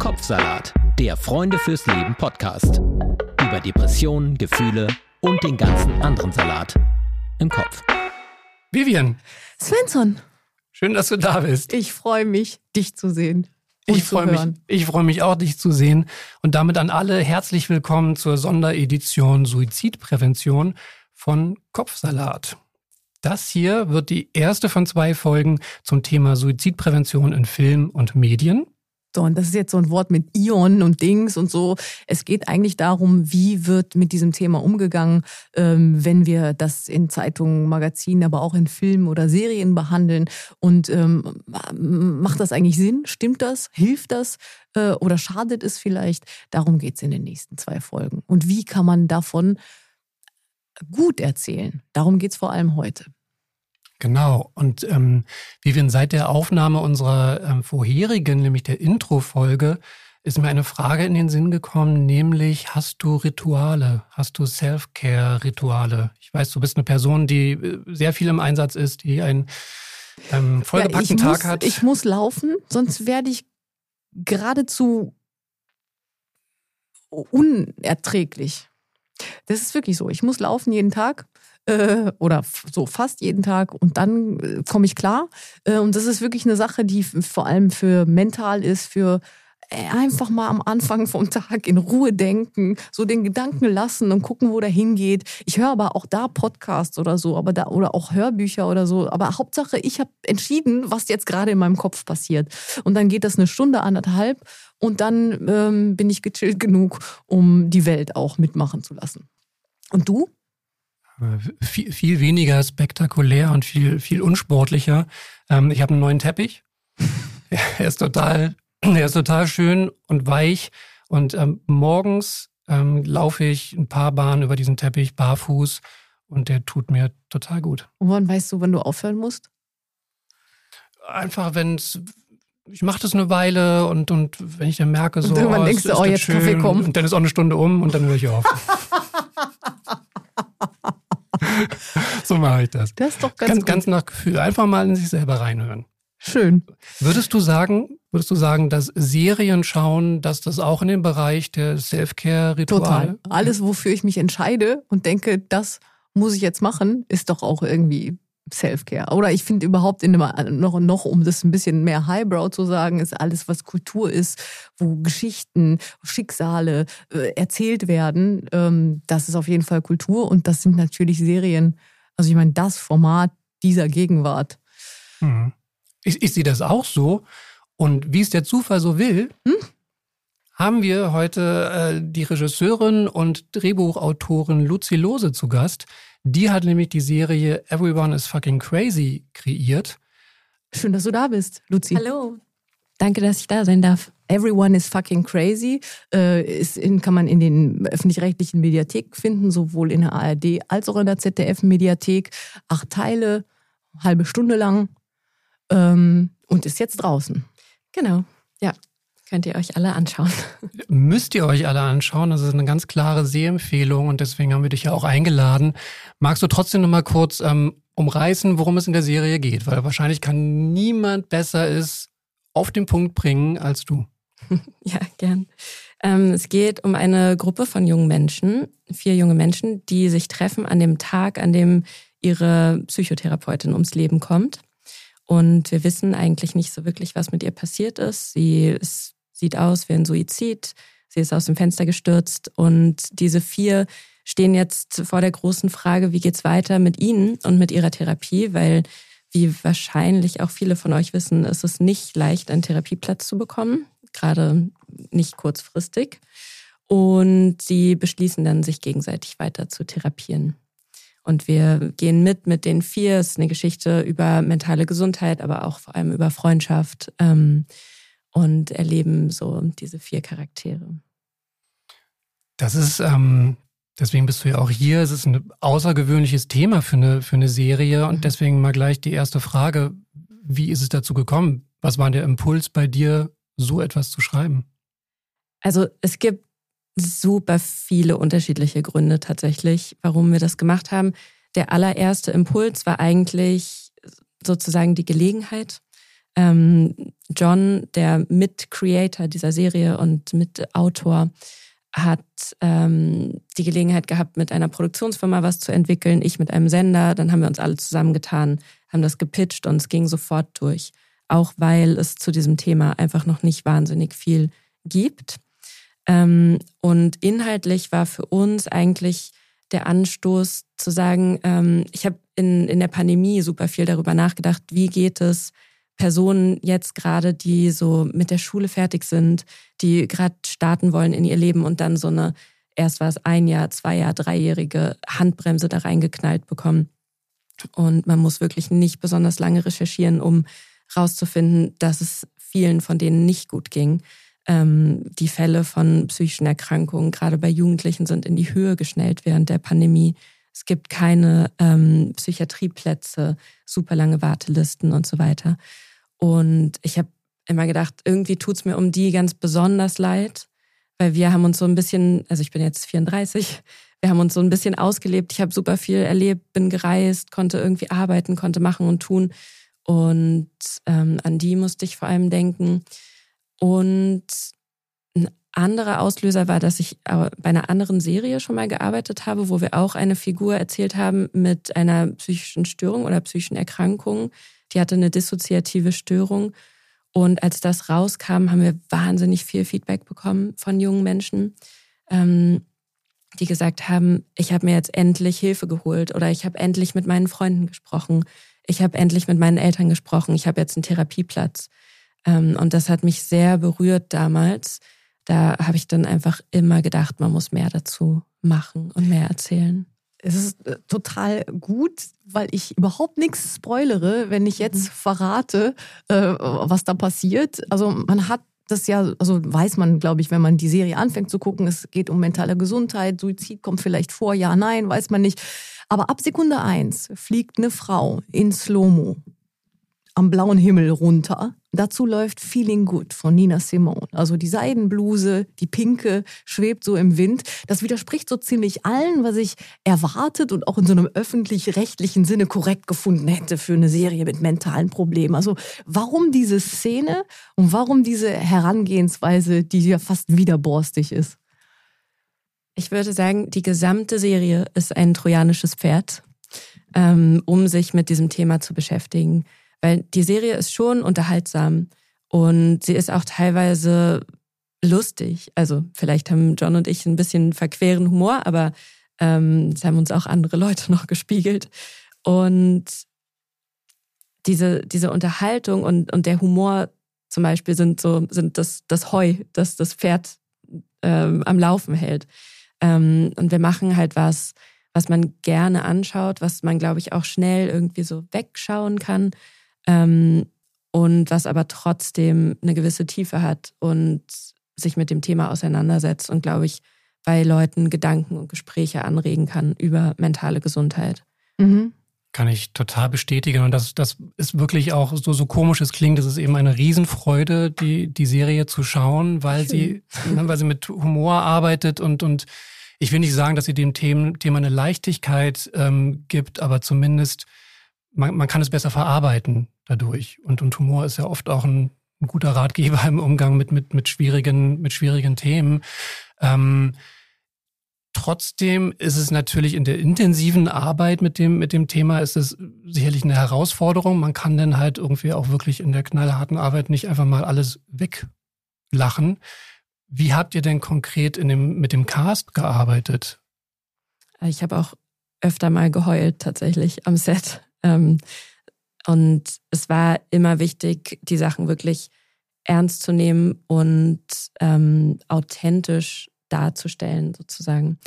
Kopfsalat, der Freunde fürs Leben Podcast. Über Depressionen, Gefühle und den ganzen anderen Salat im Kopf. Vivian, Svensson, schön, dass du da bist. ich freue mich, dich zu sehen. Und Ich zu freue mich, hören. ich freue mich auch, dich zu sehen. Und damit an alle herzlich willkommen zur Sonderedition Suizidprävention von Kopfsalat. Das hier wird die erste von zwei Folgen zum Thema Suizidprävention in Film und Medien. Und das ist jetzt so ein Wort mit Ion und Dings und so. Es geht eigentlich darum, wie wird mit diesem Thema umgegangen, ähm, wenn wir das in Zeitungen, Magazinen, aber auch in Filmen oder Serien behandeln. Und ähm, macht das eigentlich Sinn? Stimmt das? Hilft das? Äh, oder schadet es vielleicht? Darum geht's in den nächsten zwei Folgen. Und wie kann man davon gut erzählen? Darum geht's vor allem heute. Genau. Und ähm, Vivian, seit der Aufnahme unserer ähm, vorherigen, nämlich der Intro-Folge, ist mir eine Frage in den Sinn gekommen, nämlich hast du Rituale? Hast du Self-Care-Rituale? Ich weiß, du bist eine Person, die äh, sehr viel im Einsatz ist, die einen ähm, vollgepackten ich Tag muss, hat. Ich muss laufen, sonst werde ich geradezu unerträglich. Das ist wirklich so. Ich muss laufen jeden Tag äh, oder so fast jeden Tag und dann äh, komme ich klar. Äh, und das ist wirklich eine Sache, die vor allem für mental ist, für äh, einfach mal am Anfang vom Tag in Ruhe denken, so den Gedanken lassen und gucken, wo der hingeht. Ich höre aber auch da Podcasts oder so, aber da oder auch Hörbücher oder so. Aber Hauptsache, ich habe entschieden, was jetzt gerade in meinem Kopf passiert. Und dann geht das eine Stunde, anderthalb und dann ähm, bin ich gechillt genug, um die Welt auch mitmachen zu lassen. Und du? Viel, viel weniger spektakulär und viel, viel unsportlicher. Ähm, ich habe einen neuen Teppich. er ist total, er ist total schön und weich. Und ähm, morgens ähm, laufe ich ein paar Bahnen über diesen Teppich barfuß und der tut mir total gut. Und wann weißt du, wann du aufhören musst? Einfach, wenn es ich mache das eine Weile und, und wenn ich dann merke, so, Und irgendwann oh, denkst du, oh, jetzt Kaffee schön, kommen. Und dann ist auch eine Stunde um und dann höre ich auf. so mache ich das. Das ist doch ganz, Ganz, gut. ganz nach Gefühl. Einfach mal in sich selber reinhören. schön. Würdest du sagen, würdest du sagen, dass Serien schauen, dass das auch in den Bereich der Self-Care-Rituale? Total. Alles, wofür ich mich entscheide und denke, das muss ich jetzt machen, ist doch auch irgendwie Self-Care. Oder ich finde überhaupt in dem, noch, noch, um das ein bisschen mehr Highbrow zu sagen, ist alles, was Kultur ist, wo Geschichten, Schicksale äh, erzählt werden, ähm, das ist auf jeden Fall Kultur und das sind natürlich Serien. Also ich meine, das Format dieser Gegenwart. Mhm. Ich, ich sehe das auch so. Und wie es der Zufall so will, Hm? haben wir heute äh, die Regisseurin und Drehbuchautorin Luzi Lose zu Gast. Die hat nämlich die Serie Everyone is Fucking Crazy kreiert. Schön, dass du da bist, Luzi. Hallo. Danke, dass ich da sein darf. Everyone is fucking crazy. Äh, ist in, kann man in den öffentlich-rechtlichen Mediatheken finden, sowohl in der ARD als auch in der ZDF-Mediathek. Acht Teile, halbe Stunde lang ähm, und ist jetzt draußen. Genau. Ja, könnt ihr euch alle anschauen. Müsst ihr euch alle anschauen. Das ist eine ganz klare Sehempfehlung und deswegen haben wir dich ja auch eingeladen. Magst du trotzdem noch mal kurz ähm, umreißen, worum es in der Serie geht? Weil wahrscheinlich kann niemand besser es auf den Punkt bringen als du. Ja, gern. Ähm, es geht um eine Gruppe von jungen Menschen, vier junge Menschen, die sich treffen an dem Tag, an dem ihre Psychotherapeutin ums Leben kommt. Und wir wissen eigentlich nicht so wirklich, was mit ihr passiert ist. Sie ist, sieht aus wie ein Suizid. Sie ist aus dem Fenster gestürzt. Und diese vier stehen jetzt vor der großen Frage, wie geht's weiter mit ihnen und mit ihrer Therapie, weil wie wahrscheinlich auch viele von euch wissen, ist es nicht leicht, einen Therapieplatz zu bekommen, gerade nicht kurzfristig. Und sie beschließen dann, sich gegenseitig weiter zu therapieren. Und wir gehen mit mit den vier. Es ist eine Geschichte über mentale Gesundheit, aber auch vor allem über Freundschaft ähm, und erleben so diese vier Charaktere. Das ist, ähm, deswegen bist du ja auch hier. Es ist ein außergewöhnliches Thema für eine, für eine Serie. Und Mhm. deswegen mal gleich die erste Frage. Wie ist es dazu gekommen? Was war der Impuls bei dir, so etwas zu schreiben? Also es gibt super viele unterschiedliche Gründe tatsächlich, warum wir das gemacht haben. Der allererste Impuls war eigentlich sozusagen die Gelegenheit. Ähm, John, der Mit-Creator dieser Serie und Mit-Autor, hat ähm, die Gelegenheit gehabt, mit einer Produktionsfirma was zu entwickeln, ich mit einem Sender. Dann haben wir uns alle zusammengetan, haben das gepitcht und es ging sofort durch. Auch weil es zu diesem Thema einfach noch nicht wahnsinnig viel gibt. Ähm, und inhaltlich war für uns eigentlich der Anstoß zu sagen, ähm, ich habe in, in der Pandemie super viel darüber nachgedacht, wie geht es Personen jetzt gerade, die so mit der Schule fertig sind, die gerade starten wollen in ihr Leben und dann so eine, erst war es ein Jahr, zwei Jahr, dreijährige Handbremse da reingeknallt bekommen. Und man muss wirklich nicht besonders lange recherchieren, um rauszufinden, dass es vielen von denen nicht gut ging. Ähm, die Fälle von psychischen Erkrankungen, gerade bei Jugendlichen, sind in die Höhe geschnellt während der Pandemie. Es gibt keine ähm, Psychiatrieplätze, super lange Wartelisten und so weiter. Und ich habe immer gedacht, irgendwie tut's mir um die ganz besonders leid, weil wir haben uns so ein bisschen, also ich bin jetzt 34, wir haben uns so ein bisschen ausgelebt. Ich habe super viel erlebt, bin gereist, konnte irgendwie arbeiten, konnte machen und tun. Und ähm, an die musste ich vor allem denken. Und ein anderer Auslöser war, dass ich bei einer anderen Serie schon mal gearbeitet habe, wo wir auch eine Figur erzählt haben mit einer psychischen Störung oder psychischen Erkrankung, die hatte eine dissoziative Störung. Und als das rauskam, haben wir wahnsinnig viel Feedback bekommen von jungen Menschen, ähm, die gesagt haben, ich habe mir jetzt endlich Hilfe geholt oder ich habe endlich mit meinen Freunden gesprochen, ich habe endlich mit meinen Eltern gesprochen, ich habe jetzt einen Therapieplatz. Ähm, und das hat mich sehr berührt damals. Da habe ich dann einfach immer gedacht, man muss mehr dazu machen und mehr erzählen es ist äh, total gut, weil ich überhaupt nichts spoilere, wenn ich jetzt mhm. verrate, äh, was da passiert. Also man hat das ja, also weiß man, glaube ich, wenn man die Serie anfängt zu gucken, es geht um mentale Gesundheit, Suizid kommt vielleicht vor, ja, nein, weiß man nicht. Aber ab Sekunde eins fliegt eine Frau in Slow-Mo am blauen Himmel runter. Dazu läuft Feeling Good von Nina Simone. Also die Seidenbluse, die pinke, schwebt so im Wind. Das widerspricht so ziemlich allen, was ich erwartet und auch in so einem öffentlich-rechtlichen Sinne korrekt gefunden hätte für eine Serie mit mentalen Problemen. Also warum diese Szene und warum diese Herangehensweise, die ja fast widerborstig ist? Ich würde sagen, die gesamte Serie ist ein trojanisches Pferd, ähm, um sich mit diesem Thema zu beschäftigen. Weil die Serie ist schon unterhaltsam und sie ist auch teilweise lustig. Also vielleicht haben John und ich ein bisschen verqueren Humor, aber ähm, es haben uns auch andere Leute noch gespiegelt. Und diese, diese Unterhaltung und, und der Humor zum Beispiel sind so, sind das, das Heu, das das Pferd ähm, am Laufen hält. Ähm, und wir machen halt was, was man gerne anschaut, was man, glaube ich, auch schnell irgendwie so wegschauen kann ähm, und was aber trotzdem eine gewisse Tiefe hat und sich mit dem Thema auseinandersetzt und, glaube ich, bei Leuten Gedanken und Gespräche anregen kann über mentale Gesundheit. Mhm. Kann ich total bestätigen. Und das, das ist wirklich auch so, so komisch es klingt. Es ist eben eine Riesenfreude, die, die Serie zu schauen, weil sie, ne, weil sie mit Humor arbeitet und, und ich will nicht sagen, dass sie dem Thema, Thema eine Leichtigkeit ähm, gibt, aber zumindest man, man kann es besser verarbeiten dadurch. Und, und Humor ist ja oft auch ein, ein guter Ratgeber im Umgang mit, mit, mit, schwierigen, mit schwierigen Themen. Ähm, Trotzdem ist es natürlich in der intensiven Arbeit mit dem, mit dem Thema ist es sicherlich eine Herausforderung. Man kann dann halt irgendwie auch wirklich in der knallharten Arbeit nicht einfach mal alles weglachen. Wie habt ihr denn konkret in dem, mit dem Cast gearbeitet? Ich habe auch öfter mal geheult tatsächlich am Set. Ähm, und es war immer wichtig, die Sachen wirklich ernst zu nehmen und ähm, authentisch darzustellen, sozusagen.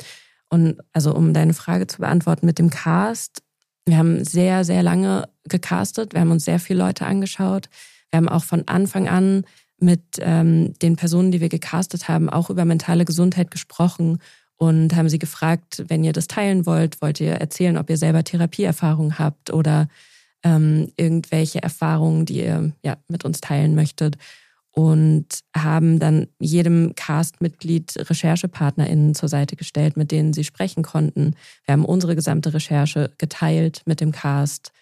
Und also um deine Frage zu beantworten mit dem Cast, wir haben sehr, sehr lange gecastet, wir haben uns sehr viele Leute angeschaut. Wir haben auch von Anfang an mit ähm, den Personen, die wir gecastet haben, auch über mentale Gesundheit gesprochen und haben sie gefragt, wenn ihr das teilen wollt, wollt ihr erzählen, ob ihr selber Therapieerfahrung habt oder ähm, irgendwelche Erfahrungen, die ihr ja, mit uns teilen möchtet. Und haben dann jedem Cast-Mitglied RecherchepartnerInnen zur Seite gestellt, mit denen sie sprechen konnten. Wir haben unsere gesamte Recherche geteilt mit dem Cast.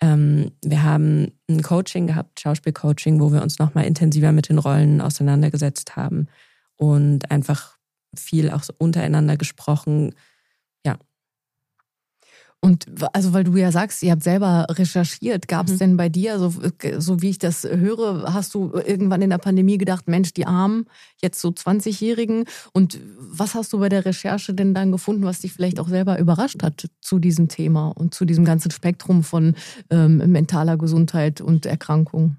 Ähm, wir haben ein Coaching gehabt, Schauspielcoaching, wo wir uns nochmal intensiver mit den Rollen auseinandergesetzt haben und einfach viel auch so untereinander gesprochen, Und also, weil du ja sagst, ihr habt selber recherchiert, gab es mhm. denn bei dir, so, so wie ich das höre, hast du irgendwann in der Pandemie gedacht, Mensch, die Armen, jetzt so 20-Jährigen. Und was hast du bei der Recherche denn dann gefunden, was dich vielleicht auch selber überrascht hat zu diesem Thema und zu diesem ganzen Spektrum von ähm, mentaler Gesundheit und Erkrankung?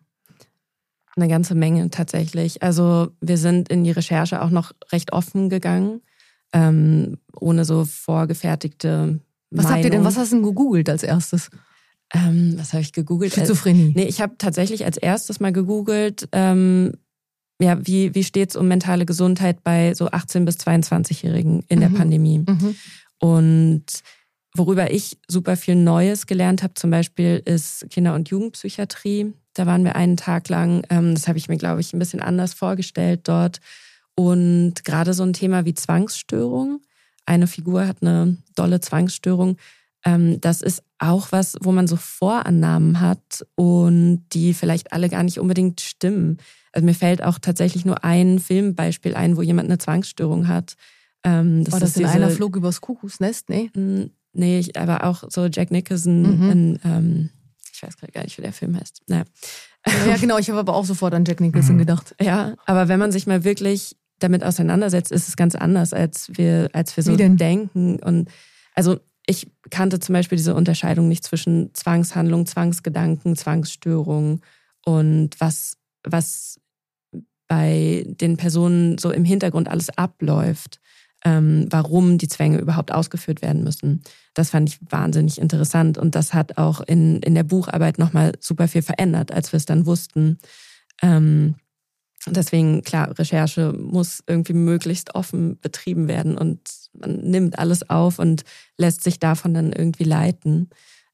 Eine ganze Menge tatsächlich. Also wir sind in die Recherche auch noch recht offen gegangen, ähm, ohne so vorgefertigte was Meinung. habt ihr denn, was hast du denn gegoogelt als erstes? Ähm, was habe ich gegoogelt? Schizophrenie. Nee, ich habe tatsächlich als erstes mal gegoogelt, ähm, ja, wie, wie steht es um mentale Gesundheit bei so 18- bis 22-Jährigen in mhm. der Pandemie? Mhm. Und worüber ich super viel Neues gelernt habe, zum Beispiel ist Kinder- und Jugendpsychiatrie. Da waren wir einen Tag lang. Ähm, das habe ich mir, glaube ich, ein bisschen anders vorgestellt dort. Und gerade so ein Thema wie Zwangsstörung eine Figur hat eine dolle Zwangsstörung. Ähm, das ist auch was, wo man so Vorannahmen hat und die vielleicht alle gar nicht unbedingt stimmen. Also mir fällt auch tatsächlich nur ein Filmbeispiel ein, wo jemand eine Zwangsstörung hat. Ähm, das War das in diese, einer Flug übers Kuckucksnest? Nee? Nee, aber auch so Jack Nicholson mhm. in, ähm, ich weiß gerade gar nicht, wie der Film heißt. Naja. Ja, genau, ich habe aber auch sofort an Jack Nicholson mhm. gedacht. Ja, aber wenn man sich mal wirklich damit auseinandersetzt, ist es ganz anders, als wir, als wir so denken. Und also ich kannte zum Beispiel diese Unterscheidung nicht zwischen Zwangshandlung, Zwangsgedanken, Zwangsstörung und was, was bei den Personen so im Hintergrund alles abläuft, ähm, warum die Zwänge überhaupt ausgeführt werden müssen. Das fand ich wahnsinnig interessant und das hat auch in, in der Bucharbeit nochmal super viel verändert, als wir es dann wussten. Ähm, Deswegen, klar, Recherche muss irgendwie möglichst offen betrieben werden und man nimmt alles auf und lässt sich davon dann irgendwie leiten.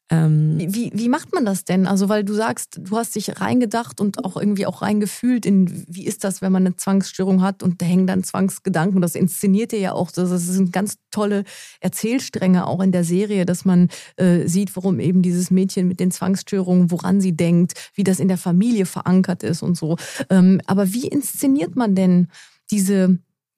Ähm wie, wie macht man das denn? Also, weil du sagst, du hast dich reingedacht und auch irgendwie auch reingefühlt in, wie ist das, wenn man eine Zwangsstörung hat und da hängen dann Zwangsgedanken. Das inszeniert ihr ja auch. Das sind ganz tolle Erzählstränge auch in der Serie, dass man äh, sieht, warum eben dieses Mädchen mit den Zwangsstörungen, woran sie denkt, wie das in der Familie verankert ist und so. Ähm, aber wie inszeniert man denn diese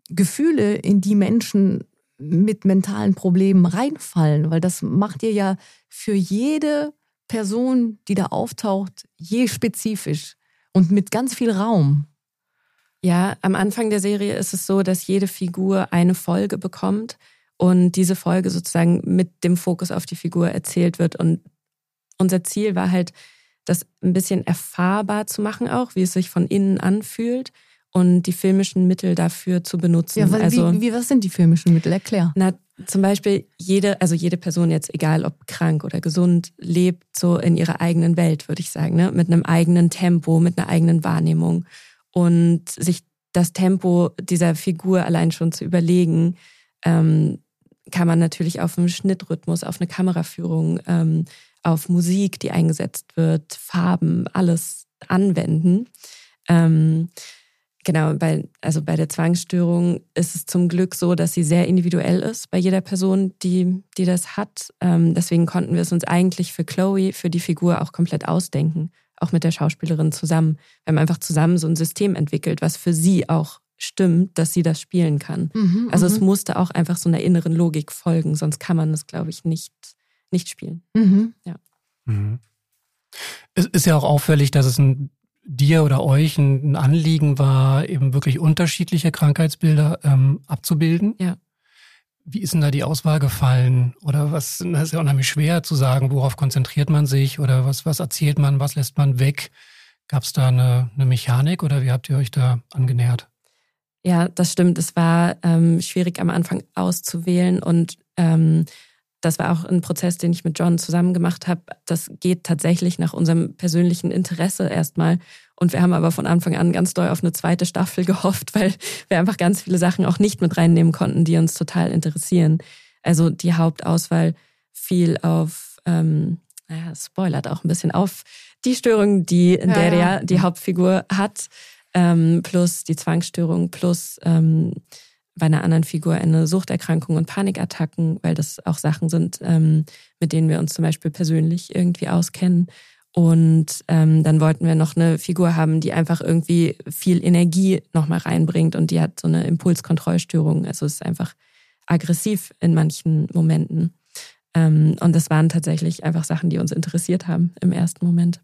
Gefühle, in die Menschen mit mentalen Problemen reinfallen, weil das macht ihr ja für jede Person, die da auftaucht, je spezifisch und mit ganz viel Raum. Ja, am Anfang der Serie ist es so, dass jede Figur eine Folge bekommt und diese Folge sozusagen mit dem Fokus auf die Figur erzählt wird. Und unser Ziel war halt, das ein bisschen erfahrbar zu machen, auch wie es sich von innen anfühlt und die filmischen Mittel dafür zu benutzen. Ja, weil, also, wie, wie, was sind die filmischen Mittel? Erklär. Na, zum Beispiel jede, also jede Person jetzt, egal ob krank oder gesund, lebt so in ihrer eigenen Welt, würde ich sagen, ne? mit einem eigenen Tempo, mit einer eigenen Wahrnehmung. Und sich das Tempo dieser Figur allein schon zu überlegen, ähm, kann man natürlich auf einen Schnittrhythmus, auf eine Kameraführung, ähm, auf Musik, die eingesetzt wird, Farben, alles anwenden. Ähm, Genau, bei, also bei der Zwangsstörung ist es zum Glück so, dass sie sehr individuell ist bei jeder Person, die, die das hat. Ähm, deswegen konnten wir es uns eigentlich für Chloe, für die Figur auch komplett ausdenken, auch mit der Schauspielerin zusammen. Wir haben einfach zusammen so ein System entwickelt, was für sie auch stimmt, dass sie das spielen kann. Mhm, also es mhm. musste auch einfach so einer inneren Logik folgen, sonst kann man das, glaube ich, nicht, nicht spielen. Mhm. Ja. Mhm. Es ist ja auch auffällig, dass es ein dir oder euch ein, Anliegen war, eben wirklich unterschiedliche Krankheitsbilder ähm, abzubilden. Ja. Wie ist denn da die Auswahl gefallen? Oder was, das ist ja unheimlich schwer zu sagen, worauf konzentriert man sich oder was, was erzählt man, was lässt man weg? Gab es da eine, eine Mechanik oder wie habt ihr euch da angenähert? Ja, das stimmt. Es war ähm, schwierig am Anfang auszuwählen und ähm, das war auch ein Prozess, den ich mit John zusammen gemacht habe. Das geht tatsächlich nach unserem persönlichen Interesse erstmal. Und wir haben aber von Anfang an ganz doll auf eine zweite Staffel gehofft, weil wir einfach ganz viele Sachen auch nicht mit reinnehmen konnten, die uns total interessieren. Also die Hauptauswahl fiel auf, ähm, naja, spoilert auch ein bisschen auf die Störung, die in ja, ja. die Hauptfigur hat, ähm, plus die Zwangsstörung, plus ähm, bei einer anderen Figur eine Suchterkrankung und Panikattacken, weil das auch Sachen sind, ähm, mit denen wir uns zum Beispiel persönlich irgendwie auskennen. Und ähm, dann wollten wir noch eine Figur haben, die einfach irgendwie viel Energie nochmal reinbringt und die hat so eine Impulskontrollstörung. Also ist einfach aggressiv in manchen Momenten. Ähm, und das waren tatsächlich einfach Sachen, die uns interessiert haben im ersten Moment.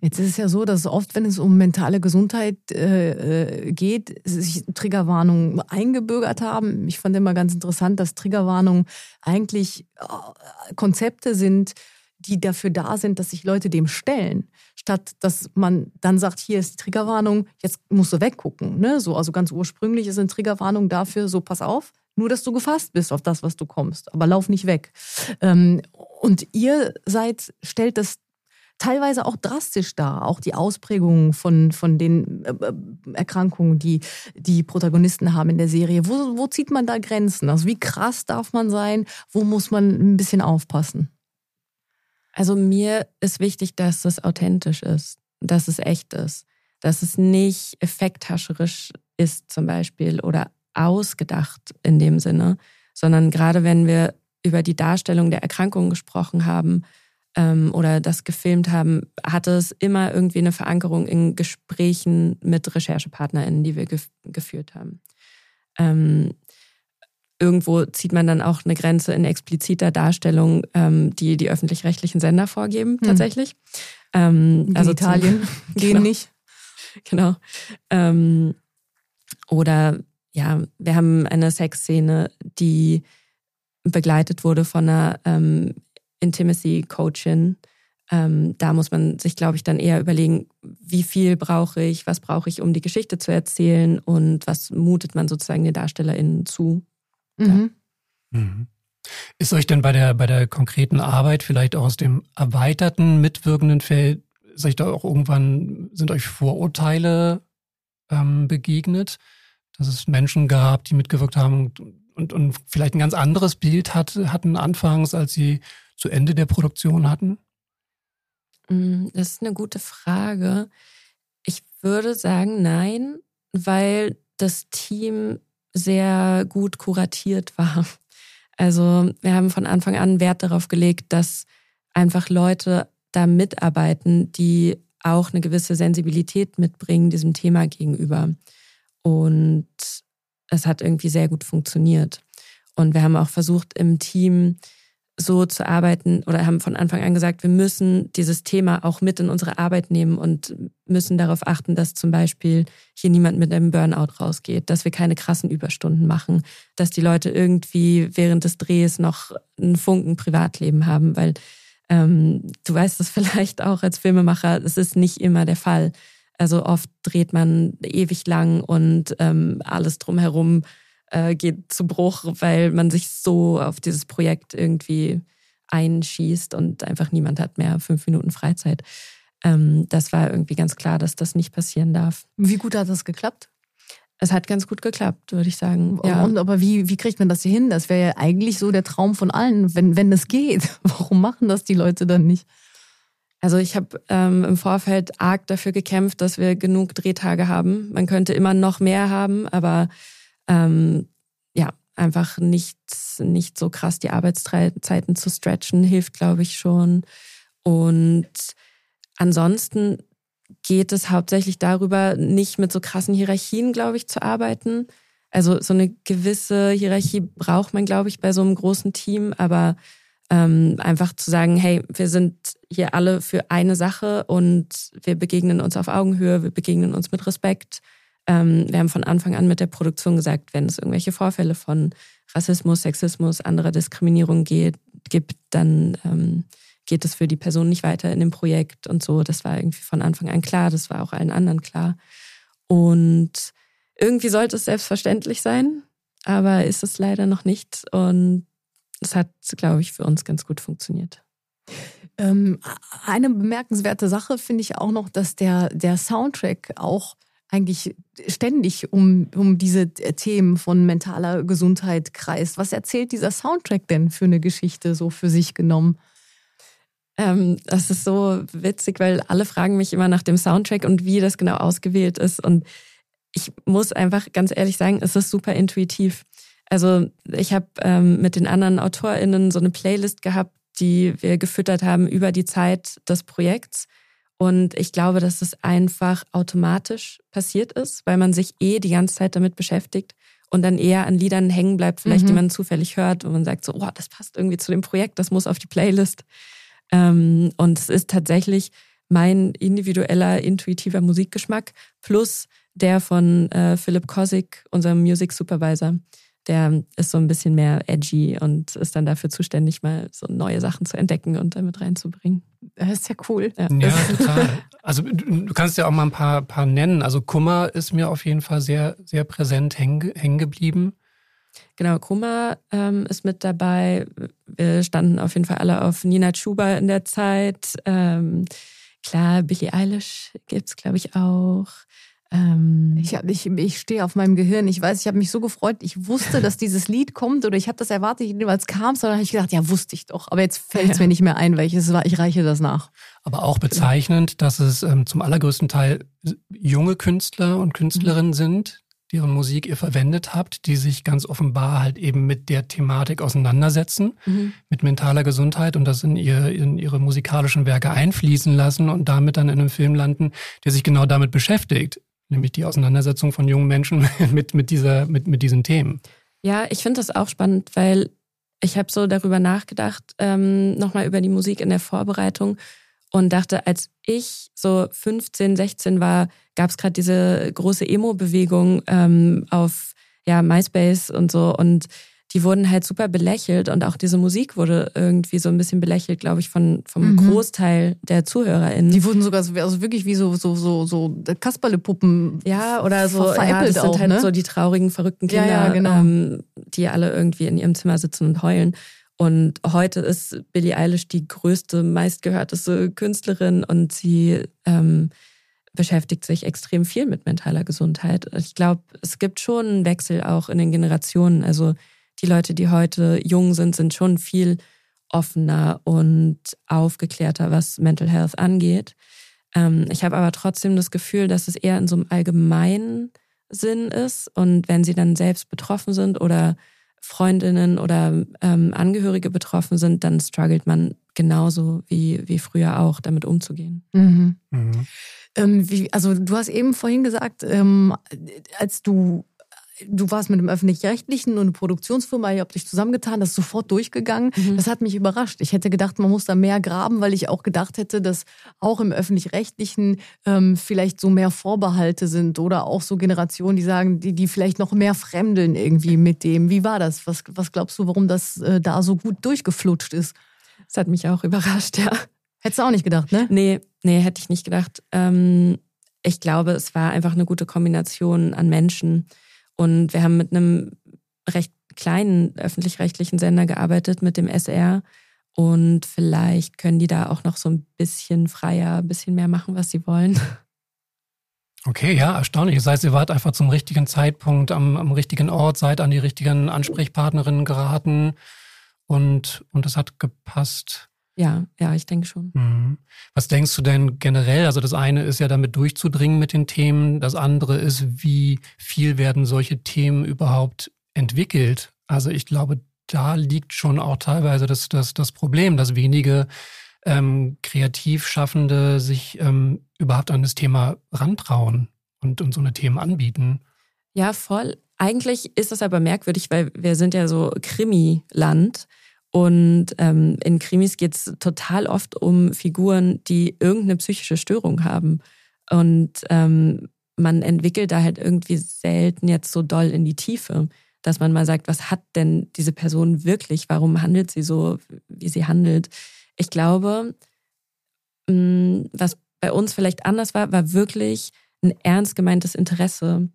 Jetzt ist es ja so, dass oft, wenn es um mentale Gesundheit äh, äh, geht, sich Triggerwarnungen eingebürgert haben. Ich fand immer ganz interessant, dass Triggerwarnungen eigentlich äh, Konzepte sind, die dafür da sind, dass sich Leute dem stellen, statt dass man dann sagt, hier ist die Triggerwarnung, jetzt musst du weggucken. Ne? So, also ganz ursprünglich ist eine Triggerwarnung dafür, so pass auf, nur dass du gefasst bist auf das, was du kommst, aber lauf nicht weg. Ähm, und ihr seid, stellt das teilweise auch drastisch dar, auch die Ausprägungen von, von den äh, äh, Erkrankungen, die die Protagonisten haben in der Serie. Wo, wo zieht man da Grenzen? Also wie krass darf man sein? Wo muss man ein bisschen aufpassen? Also mir ist wichtig, dass es authentisch ist, dass es echt ist, dass es nicht effekthascherisch ist zum Beispiel oder ausgedacht in dem Sinne, sondern gerade wenn wir über die Darstellung der Erkrankung gesprochen haben ähm, oder das gefilmt haben, hatte es immer irgendwie eine Verankerung in Gesprächen mit RecherchepartnerInnen, die wir gef geführt haben. Ähm, irgendwo zieht man dann auch eine Grenze in expliziter Darstellung, ähm, die die öffentlich-rechtlichen Sender vorgeben, hm. tatsächlich. Ähm, also Italien gehen genau, nicht. Genau. Ähm, oder ja, wir haben eine Sexszene, die begleitet wurde von einer ähm, Intimacy-Coachin. Ähm, da muss man sich, glaube ich, dann eher überlegen, wie viel brauche ich, was brauche ich, um die Geschichte zu erzählen und was mutet man sozusagen den DarstellerInnen zu. Mhm. Mhm. Ist euch denn bei der, bei der konkreten Arbeit vielleicht auch aus dem erweiterten mitwirkenden Feld, ist euch da auch irgendwann, sind euch Vorurteile ähm, begegnet, dass es Menschen gab, die mitgewirkt haben und, und vielleicht ein ganz anderes Bild hat, hatten anfangs, als sie zu Ende der Produktion hatten? Mm, das ist eine gute Frage. Ich würde sagen, nein, weil das Team sehr gut kuratiert war. Also wir haben von Anfang an Wert darauf gelegt, dass einfach Leute da mitarbeiten, die auch eine gewisse Sensibilität mitbringen diesem Thema gegenüber. Und es hat irgendwie sehr gut funktioniert. Und wir haben auch versucht, im Team so zu arbeiten oder haben von Anfang an gesagt, wir müssen dieses Thema auch mit in unsere Arbeit nehmen und müssen darauf achten, dass zum Beispiel hier niemand mit einem Burnout rausgeht, dass wir keine krassen Überstunden machen, dass die Leute irgendwie während des Drehs noch einen Funken Privatleben haben, weil ähm, du weißt es vielleicht auch als Filmemacher, es ist nicht immer der Fall. Also oft dreht man ewig lang und ähm, alles drumherum äh, geht zu Bruch, weil man sich so auf dieses Projekt irgendwie einschießt und einfach niemand hat mehr fünf Minuten Freizeit. Ähm, das war irgendwie ganz klar, dass das nicht passieren darf. Wie gut hat das geklappt? Es hat ganz gut geklappt, würde ich sagen. Ja. Und aber wie, wie kriegt man das hier hin? Das wäre ja eigentlich so der Traum von allen, wenn, wenn es geht. Warum machen das die Leute dann nicht? Also ich habe ähm, im Vorfeld arg dafür gekämpft, dass wir genug Drehtage haben. Man könnte immer noch mehr haben, aber ähm, ja, einfach nicht, nicht so krass die Arbeitszeiten zu stretchen, hilft, glaube ich, schon. Und ansonsten geht es hauptsächlich darüber, nicht mit so krassen Hierarchien, glaube ich, zu arbeiten. Also so eine gewisse Hierarchie braucht man, glaube ich, bei so einem großen Team, aber ähm, einfach zu sagen, hey, wir sind hier alle für eine Sache und wir begegnen uns auf Augenhöhe, wir begegnen uns mit Respekt ähm, wir haben von Anfang an mit der Produktion gesagt, wenn es irgendwelche Vorfälle von Rassismus, Sexismus, anderer Diskriminierung geht, gibt, dann ähm, geht es für die Person nicht weiter in dem Projekt und so. Das war irgendwie von Anfang an klar, das war auch allen anderen klar. Und irgendwie sollte es selbstverständlich sein, aber ist es leider noch nicht. Und es hat, glaube ich, für uns ganz gut funktioniert. Ähm, eine bemerkenswerte Sache finde ich auch noch, dass der, der Soundtrack auch eigentlich ständig um, um diese Themen von mentaler Gesundheit kreist. Was erzählt dieser Soundtrack denn für eine Geschichte so für sich genommen? Ähm, das ist so witzig, weil alle fragen mich immer nach dem Soundtrack und wie das genau ausgewählt ist. Und ich muss einfach ganz ehrlich sagen, es ist super intuitiv. Also ich habe ähm, mit den anderen AutorInnen so eine Playlist gehabt, die wir gefüttert haben über die Zeit des Projekts. Und ich glaube, dass es einfach automatisch passiert ist, weil man sich eh die ganze Zeit damit beschäftigt und dann eher an Liedern hängen bleibt, vielleicht mhm. die man zufällig hört und man sagt so, oh, das passt irgendwie zu dem Projekt, das muss auf die Playlist. Ähm, und es ist tatsächlich mein individueller, intuitiver Musikgeschmack plus der von äh, Philipp Kosik, unserem Music Supervisor der ist so ein bisschen mehr edgy und ist dann dafür zuständig, mal so neue Sachen zu entdecken und damit reinzubringen. Das ist ja cool. Ja, ja total. Also du kannst ja auch mal ein paar, paar nennen. Also Kummer ist mir auf jeden Fall sehr, sehr präsent hängen, geblieben. Genau, Kummer ähm, ist mit dabei. Wir standen auf jeden Fall alle auf Nina Chuba in der Zeit. Ähm, klar, Billie Eilish gibt es, glaube ich, auch. Ähm ich, ich, ich stehe auf meinem Gehirn. Ich weiß, ich habe mich so gefreut. Ich wusste, dass dieses Lied kommt oder ich habe das erwartet, jedenfalls kam es. Dann habe ich gedacht, ja, wusste ich doch. Aber jetzt fällt es ja. mir nicht mehr ein, welches war. Ich reiche das nach. Aber auch bezeichnend, dass es ähm, zum allergrößten Teil junge Künstler und Künstlerinnen mhm. sind, deren Musik ihr verwendet habt, die sich ganz offenbar halt eben mit der Thematik auseinandersetzen, mhm. mit mentaler Gesundheit und das in, ihr, in ihre musikalischen Werke einfließen lassen und damit dann in einem Film landen, der sich genau damit beschäftigt nämlich die Auseinandersetzung von jungen Menschen mit, mit, dieser, mit, mit diesen Themen. Ja, ich finde das auch spannend, weil ich habe so darüber nachgedacht, ähm, nochmal über die Musik in der Vorbereitung und dachte, als ich so 15, 16 war, gab es gerade diese große Emo-Bewegung ähm, auf ja, MySpace und so und die wurden halt super belächelt und auch diese Musik wurde irgendwie so ein bisschen belächelt, glaube ich, von, vom mhm. Großteil der ZuhörerInnen. Die wurden sogar so, also wirklich wie so, so, so, so Kasperle-Puppen. Ja, oder so, ja, das sind halt ne? so die traurigen, verrückten Kinder, ja, ja, genau. ähm, die alle irgendwie in ihrem Zimmer sitzen und heulen. Und heute ist Billie Eilish die größte, meistgehörteste Künstlerin und sie ähm, beschäftigt sich extrem viel mit mentaler Gesundheit. Ich glaube, es gibt schon einen Wechsel auch in den Generationen. Also die Leute, die heute jung sind, sind schon viel offener und aufgeklärter, was Mental Health angeht. Ähm, ich habe aber trotzdem das Gefühl, dass es eher in so einem allgemeinen Sinn ist. Und wenn sie dann selbst betroffen sind oder Freundinnen oder ähm, Angehörige betroffen sind, dann struggelt man genauso wie, wie früher auch, damit umzugehen. Mhm. Mhm. Ähm, wie, also du hast eben vorhin gesagt, ähm, als du du warst mit dem öffentlich-rechtlichen und eine Produktionsfirma, ihr habt dich zusammengetan, das ist sofort durchgegangen. Mhm. Das hat mich überrascht. Ich hätte gedacht, man muss da mehr graben, weil ich auch gedacht hätte, dass auch im öffentlich-rechtlichen ähm, vielleicht so mehr Vorbehalte sind oder auch so Generationen, die sagen, die, die vielleicht noch mehr fremdeln irgendwie mit dem. Wie war das? Was, was glaubst du, warum das äh, da so gut durchgeflutscht ist? Das hat mich auch überrascht, ja. Hättest du auch nicht gedacht, ne? Nee, nee, hätte ich nicht gedacht. Ähm, ich glaube, es war einfach eine gute Kombination an Menschen und wir haben mit einem recht kleinen öffentlich-rechtlichen Sender gearbeitet, mit dem SR. Und vielleicht können die da auch noch so ein bisschen freier, ein bisschen mehr machen, was sie wollen. Okay, ja, erstaunlich. Das heißt, ihr wart einfach zum richtigen Zeitpunkt am, am richtigen Ort, seid an die richtigen Ansprechpartnerinnen geraten und, und das hat gepasst. Ja, ja, ich denke schon. Mhm. Was denkst du denn generell? Also das eine ist ja damit durchzudringen mit den Themen. Das andere ist, wie viel werden solche Themen überhaupt entwickelt? Also ich glaube, da liegt schon auch teilweise das, das, das Problem, dass wenige ähm, Kreativschaffende sich ähm, überhaupt an das Thema rantrauen und, und so eine Themen anbieten. Ja, voll. Eigentlich ist das aber merkwürdig, weil wir sind ja so Krimi-Land. Und ähm, in Krimis geht es total oft um Figuren, die irgendeine psychische Störung haben. Und ähm, man entwickelt da halt irgendwie selten jetzt so doll in die Tiefe, dass man mal sagt, was hat denn diese Person wirklich? Warum handelt sie so, wie sie handelt? Ich glaube, mm, was bei uns vielleicht anders war, war wirklich ein ernst gemeintes Interesse.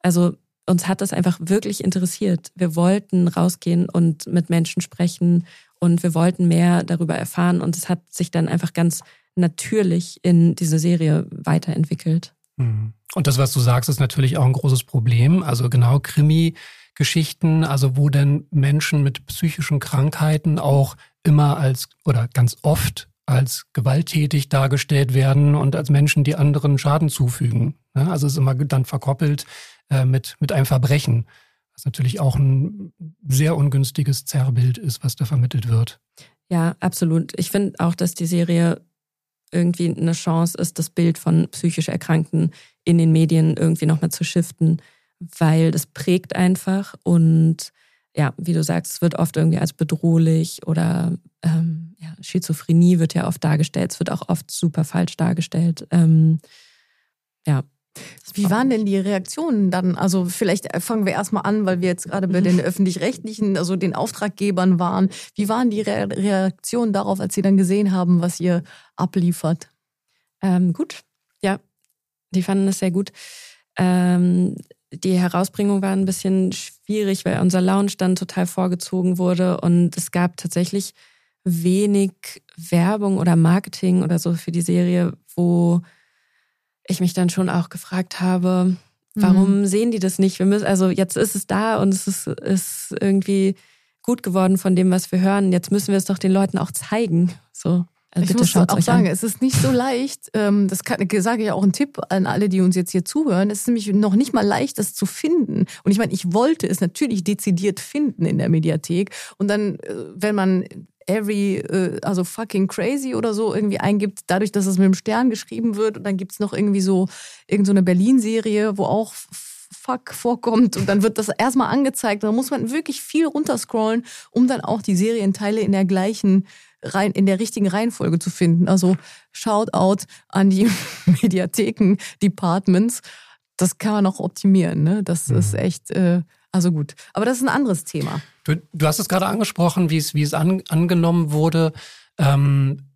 Also uns hat das einfach wirklich interessiert. Wir wollten rausgehen und mit Menschen sprechen und wir wollten mehr darüber erfahren und es hat sich dann einfach ganz natürlich in diese Serie weiterentwickelt. Mhm. Und das, was du sagst, ist natürlich auch ein großes Problem. Also genau Krimi-Geschichten, also wo denn Menschen mit psychischen Krankheiten auch immer als oder ganz oft als gewalttätig dargestellt werden und als Menschen, die anderen Schaden zufügen. Ne? Also es ist immer dann verkoppelt äh, mit, mit einem Verbrechen, was natürlich auch ein sehr ungünstiges Zerrbild ist, was da vermittelt wird. Ja, absolut. Ich finde auch, dass die Serie irgendwie eine Chance ist, das Bild von psychisch Erkrankten in den Medien irgendwie nochmal zu shiften, weil das prägt einfach und ja, wie du sagst, es wird oft irgendwie als bedrohlich oder ähm, ja, Schizophrenie wird ja oft dargestellt. Es wird auch oft super falsch dargestellt. Ähm, ja. Wie waren denn die Reaktionen dann? Also vielleicht fangen wir erstmal an, weil wir jetzt gerade bei den öffentlich-rechtlichen, also den Auftraggebern waren. Wie waren die Re Reaktionen darauf, als sie dann gesehen haben, was ihr abliefert? Ähm, gut, ja, die fanden es sehr gut. Ähm, die Herausbringung war ein bisschen schwierig, weil unser Lounge dann total vorgezogen wurde und es gab tatsächlich wenig Werbung oder Marketing oder so für die Serie, wo ich mich dann schon auch gefragt habe, warum mhm. sehen die das nicht? Wir müssen, also jetzt ist es da und es ist, ist irgendwie gut geworden von dem, was wir hören. Jetzt müssen wir es doch den Leuten auch zeigen. So. Also ich muss auch sagen, an. es ist nicht so leicht, ähm, das kann, sage ich auch einen Tipp an alle, die uns jetzt hier zuhören, es ist nämlich noch nicht mal leicht, das zu finden. Und ich meine, ich wollte es natürlich dezidiert finden in der Mediathek. Und dann, äh, wenn man every, äh, also fucking crazy oder so irgendwie eingibt, dadurch, dass es mit dem Stern geschrieben wird und dann gibt's noch irgendwie so irgendeine so Berlin-Serie, wo auch Fuck vorkommt und dann wird das erstmal angezeigt. Da muss man wirklich viel runterscrollen, um dann auch die Serienteile in der gleichen rein, in der richtigen Reihenfolge zu finden. Also Shoutout an die Mediatheken, Departments. Das kann man noch optimieren. Ne? Das mhm. ist echt, äh, also gut. Aber das ist ein anderes Thema. Du, du hast es gerade angesprochen, wie es, wie es an, angenommen wurde. Ähm,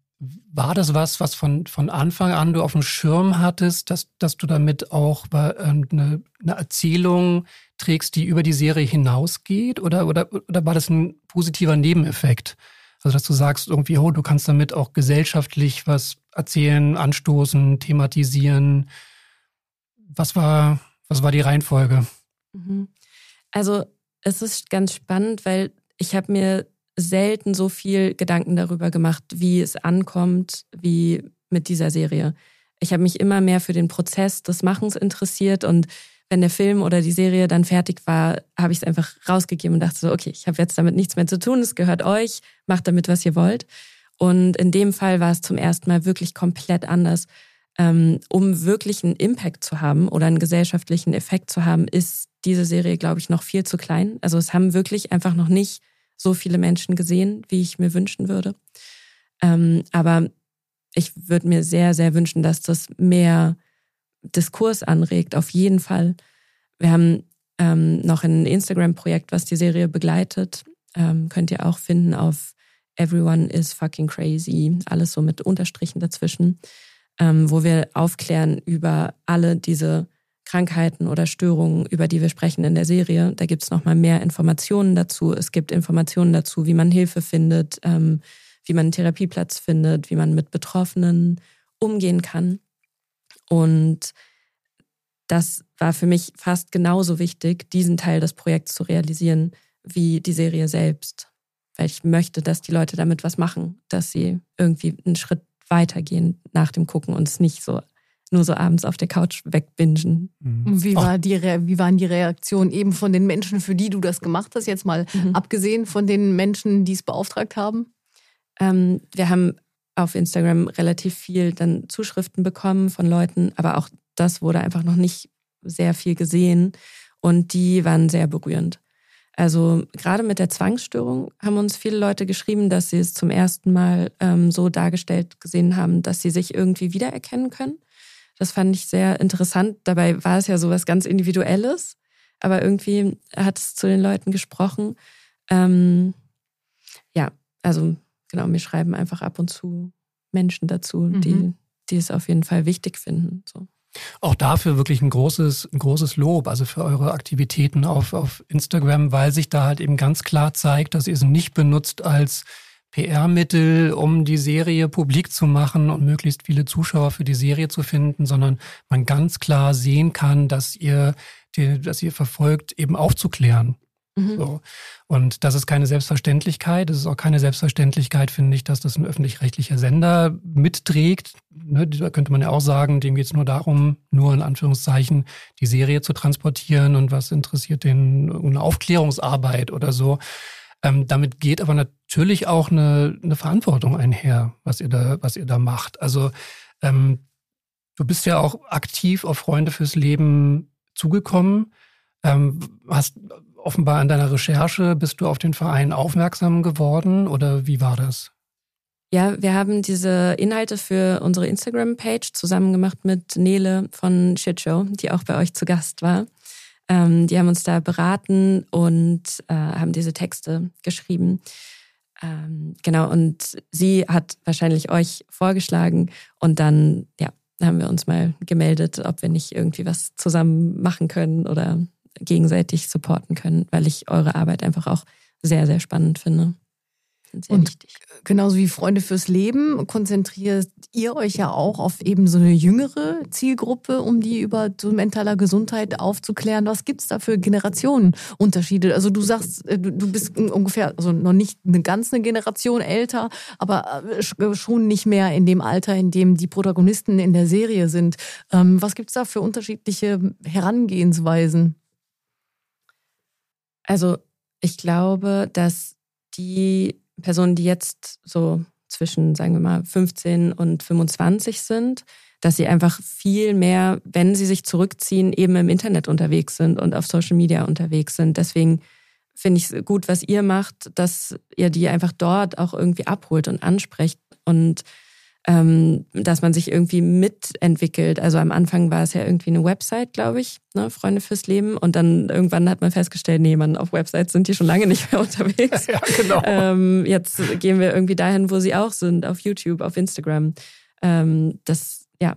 war das was, was von, von Anfang an du auf dem Schirm hattest, dass, dass du damit auch ähm, eine, eine Erzählung trägst, die über die Serie hinausgeht? Oder, oder, oder war das ein positiver Nebeneffekt? Also, dass du sagst irgendwie, oh, du kannst damit auch gesellschaftlich was erzählen, anstoßen, thematisieren. Was war, was war die Reihenfolge? Mhm. Also, es ist ganz spannend, weil ich habe mir selten so viel Gedanken darüber gemacht, wie es ankommt, wie mit dieser Serie. Ich habe mich immer mehr für den Prozess des Machens interessiert und wenn der Film oder die Serie dann fertig war, habe ich es einfach rausgegeben und dachte so, okay, ich habe jetzt damit nichts mehr zu tun, es gehört euch, macht damit, was ihr wollt. Und in dem Fall war es zum ersten Mal wirklich komplett anders. Ähm, um wirklich einen Impact zu haben oder einen gesellschaftlichen Effekt zu haben, ist diese Serie, glaube ich, noch viel zu klein. Also es haben wirklich einfach noch nicht so viele Menschen gesehen, wie ich mir wünschen würde. Ähm, aber ich würde mir sehr, sehr wünschen, dass das mehr Diskurs anregt, auf jeden Fall. Wir haben ähm, noch ein Instagram-Projekt, was die Serie begleitet. Ähm, könnt ihr auch finden auf Everyone is fucking crazy, alles so mit Unterstrichen dazwischen, ähm, wo wir aufklären über alle diese Krankheiten oder Störungen, über die wir sprechen in der Serie. Da gibt es nochmal mehr Informationen dazu. Es gibt Informationen dazu, wie man Hilfe findet, ähm, wie man einen Therapieplatz findet, wie man mit Betroffenen umgehen kann. Und das war für mich fast genauso wichtig, diesen Teil des Projekts zu realisieren, wie die Serie selbst. Weil ich möchte, dass die Leute damit was machen, dass sie irgendwie einen Schritt weitergehen nach dem Gucken und es nicht so nur so abends auf der Couch wegbingen. Mhm. Wie, war die wie waren die Reaktionen eben von den Menschen, für die du das gemacht hast, jetzt mal mhm. abgesehen von den Menschen, die es beauftragt haben? Ähm, wir haben auf Instagram relativ viel dann Zuschriften bekommen von Leuten, aber auch das wurde einfach noch nicht sehr viel gesehen und die waren sehr berührend. Also gerade mit der Zwangsstörung haben uns viele Leute geschrieben, dass sie es zum ersten Mal ähm, so dargestellt gesehen haben, dass sie sich irgendwie wiedererkennen können. Das fand ich sehr interessant. Dabei war es ja so was ganz Individuelles, aber irgendwie hat es zu den Leuten gesprochen. Ähm, ja, also genau, mir schreiben einfach ab und zu Menschen dazu, mhm. die, die es auf jeden Fall wichtig finden. So. Auch dafür wirklich ein großes, ein großes Lob, also für eure Aktivitäten auf, auf Instagram, weil sich da halt eben ganz klar zeigt, dass ihr es nicht benutzt als PR-Mittel, um die Serie publik zu machen und möglichst viele Zuschauer für die Serie zu finden, sondern man ganz klar sehen kann, dass ihr, die, dass ihr verfolgt, eben aufzuklären Mhm. So. Und das ist keine Selbstverständlichkeit. Es ist auch keine Selbstverständlichkeit, finde ich, dass das ein öffentlich-rechtlicher Sender mitträgt. Ne, da könnte man ja auch sagen, dem geht es nur darum, nur in Anführungszeichen die Serie zu transportieren und was interessiert den eine Aufklärungsarbeit oder so. Ähm, damit geht aber natürlich auch eine, eine Verantwortung einher, was ihr da, was ihr da macht. Also ähm, du bist ja auch aktiv auf Freunde fürs Leben zugekommen. Ähm, hast offenbar in deiner Recherche bist du auf den Verein aufmerksam geworden oder wie war das? Ja, wir haben diese Inhalte für unsere Instagram-Page zusammen gemacht mit Nele von Shitshow, die auch bei euch zu Gast war. Ähm, die haben uns da beraten und äh, haben diese Texte geschrieben. Ähm, genau, und sie hat wahrscheinlich euch vorgeschlagen und dann, ja, haben wir uns mal gemeldet, ob wir nicht irgendwie was zusammen machen können oder gegenseitig supporten können, weil ich eure Arbeit einfach auch sehr, sehr spannend finde. Sehr und wichtig. genauso wie Freunde fürs Leben konzentriert ihr euch ja auch auf eben so eine jüngere Zielgruppe, um die über so mentaler Gesundheit aufzuklären. Was gibt es da für Generationenunterschiede? Also du sagst, äh, du bist ungefähr, also noch nicht eine ganze Generation älter, aber äh, schon nicht mehr in dem Alter, in dem die Protagonisten in der Serie sind. Ähm, was gibt es da für unterschiedliche Herangehensweisen? Also ich glaube, dass die Personen, die jetzt so zwischen, sagen wir mal, 15 und 25 sind, dass sie einfach viel mehr, wenn sie sich zurückziehen, eben im Internet unterwegs sind und auf Social Media unterwegs sind. Deswegen finde ich es gut, was ihr macht, dass ihr die einfach dort auch irgendwie abholt und ansprecht und ähm, dass man sich irgendwie mitentwickelt. Also am Anfang war es ja irgendwie eine Website, glaube ich, ne, Freunde fürs Leben. Und dann irgendwann hat man festgestellt, nee, man, auf Websites sind die schon lange nicht mehr unterwegs. ja, genau. Ähm, jetzt gehen wir irgendwie dahin, wo sie auch sind, auf YouTube, auf Instagram. Ähm, das, ja,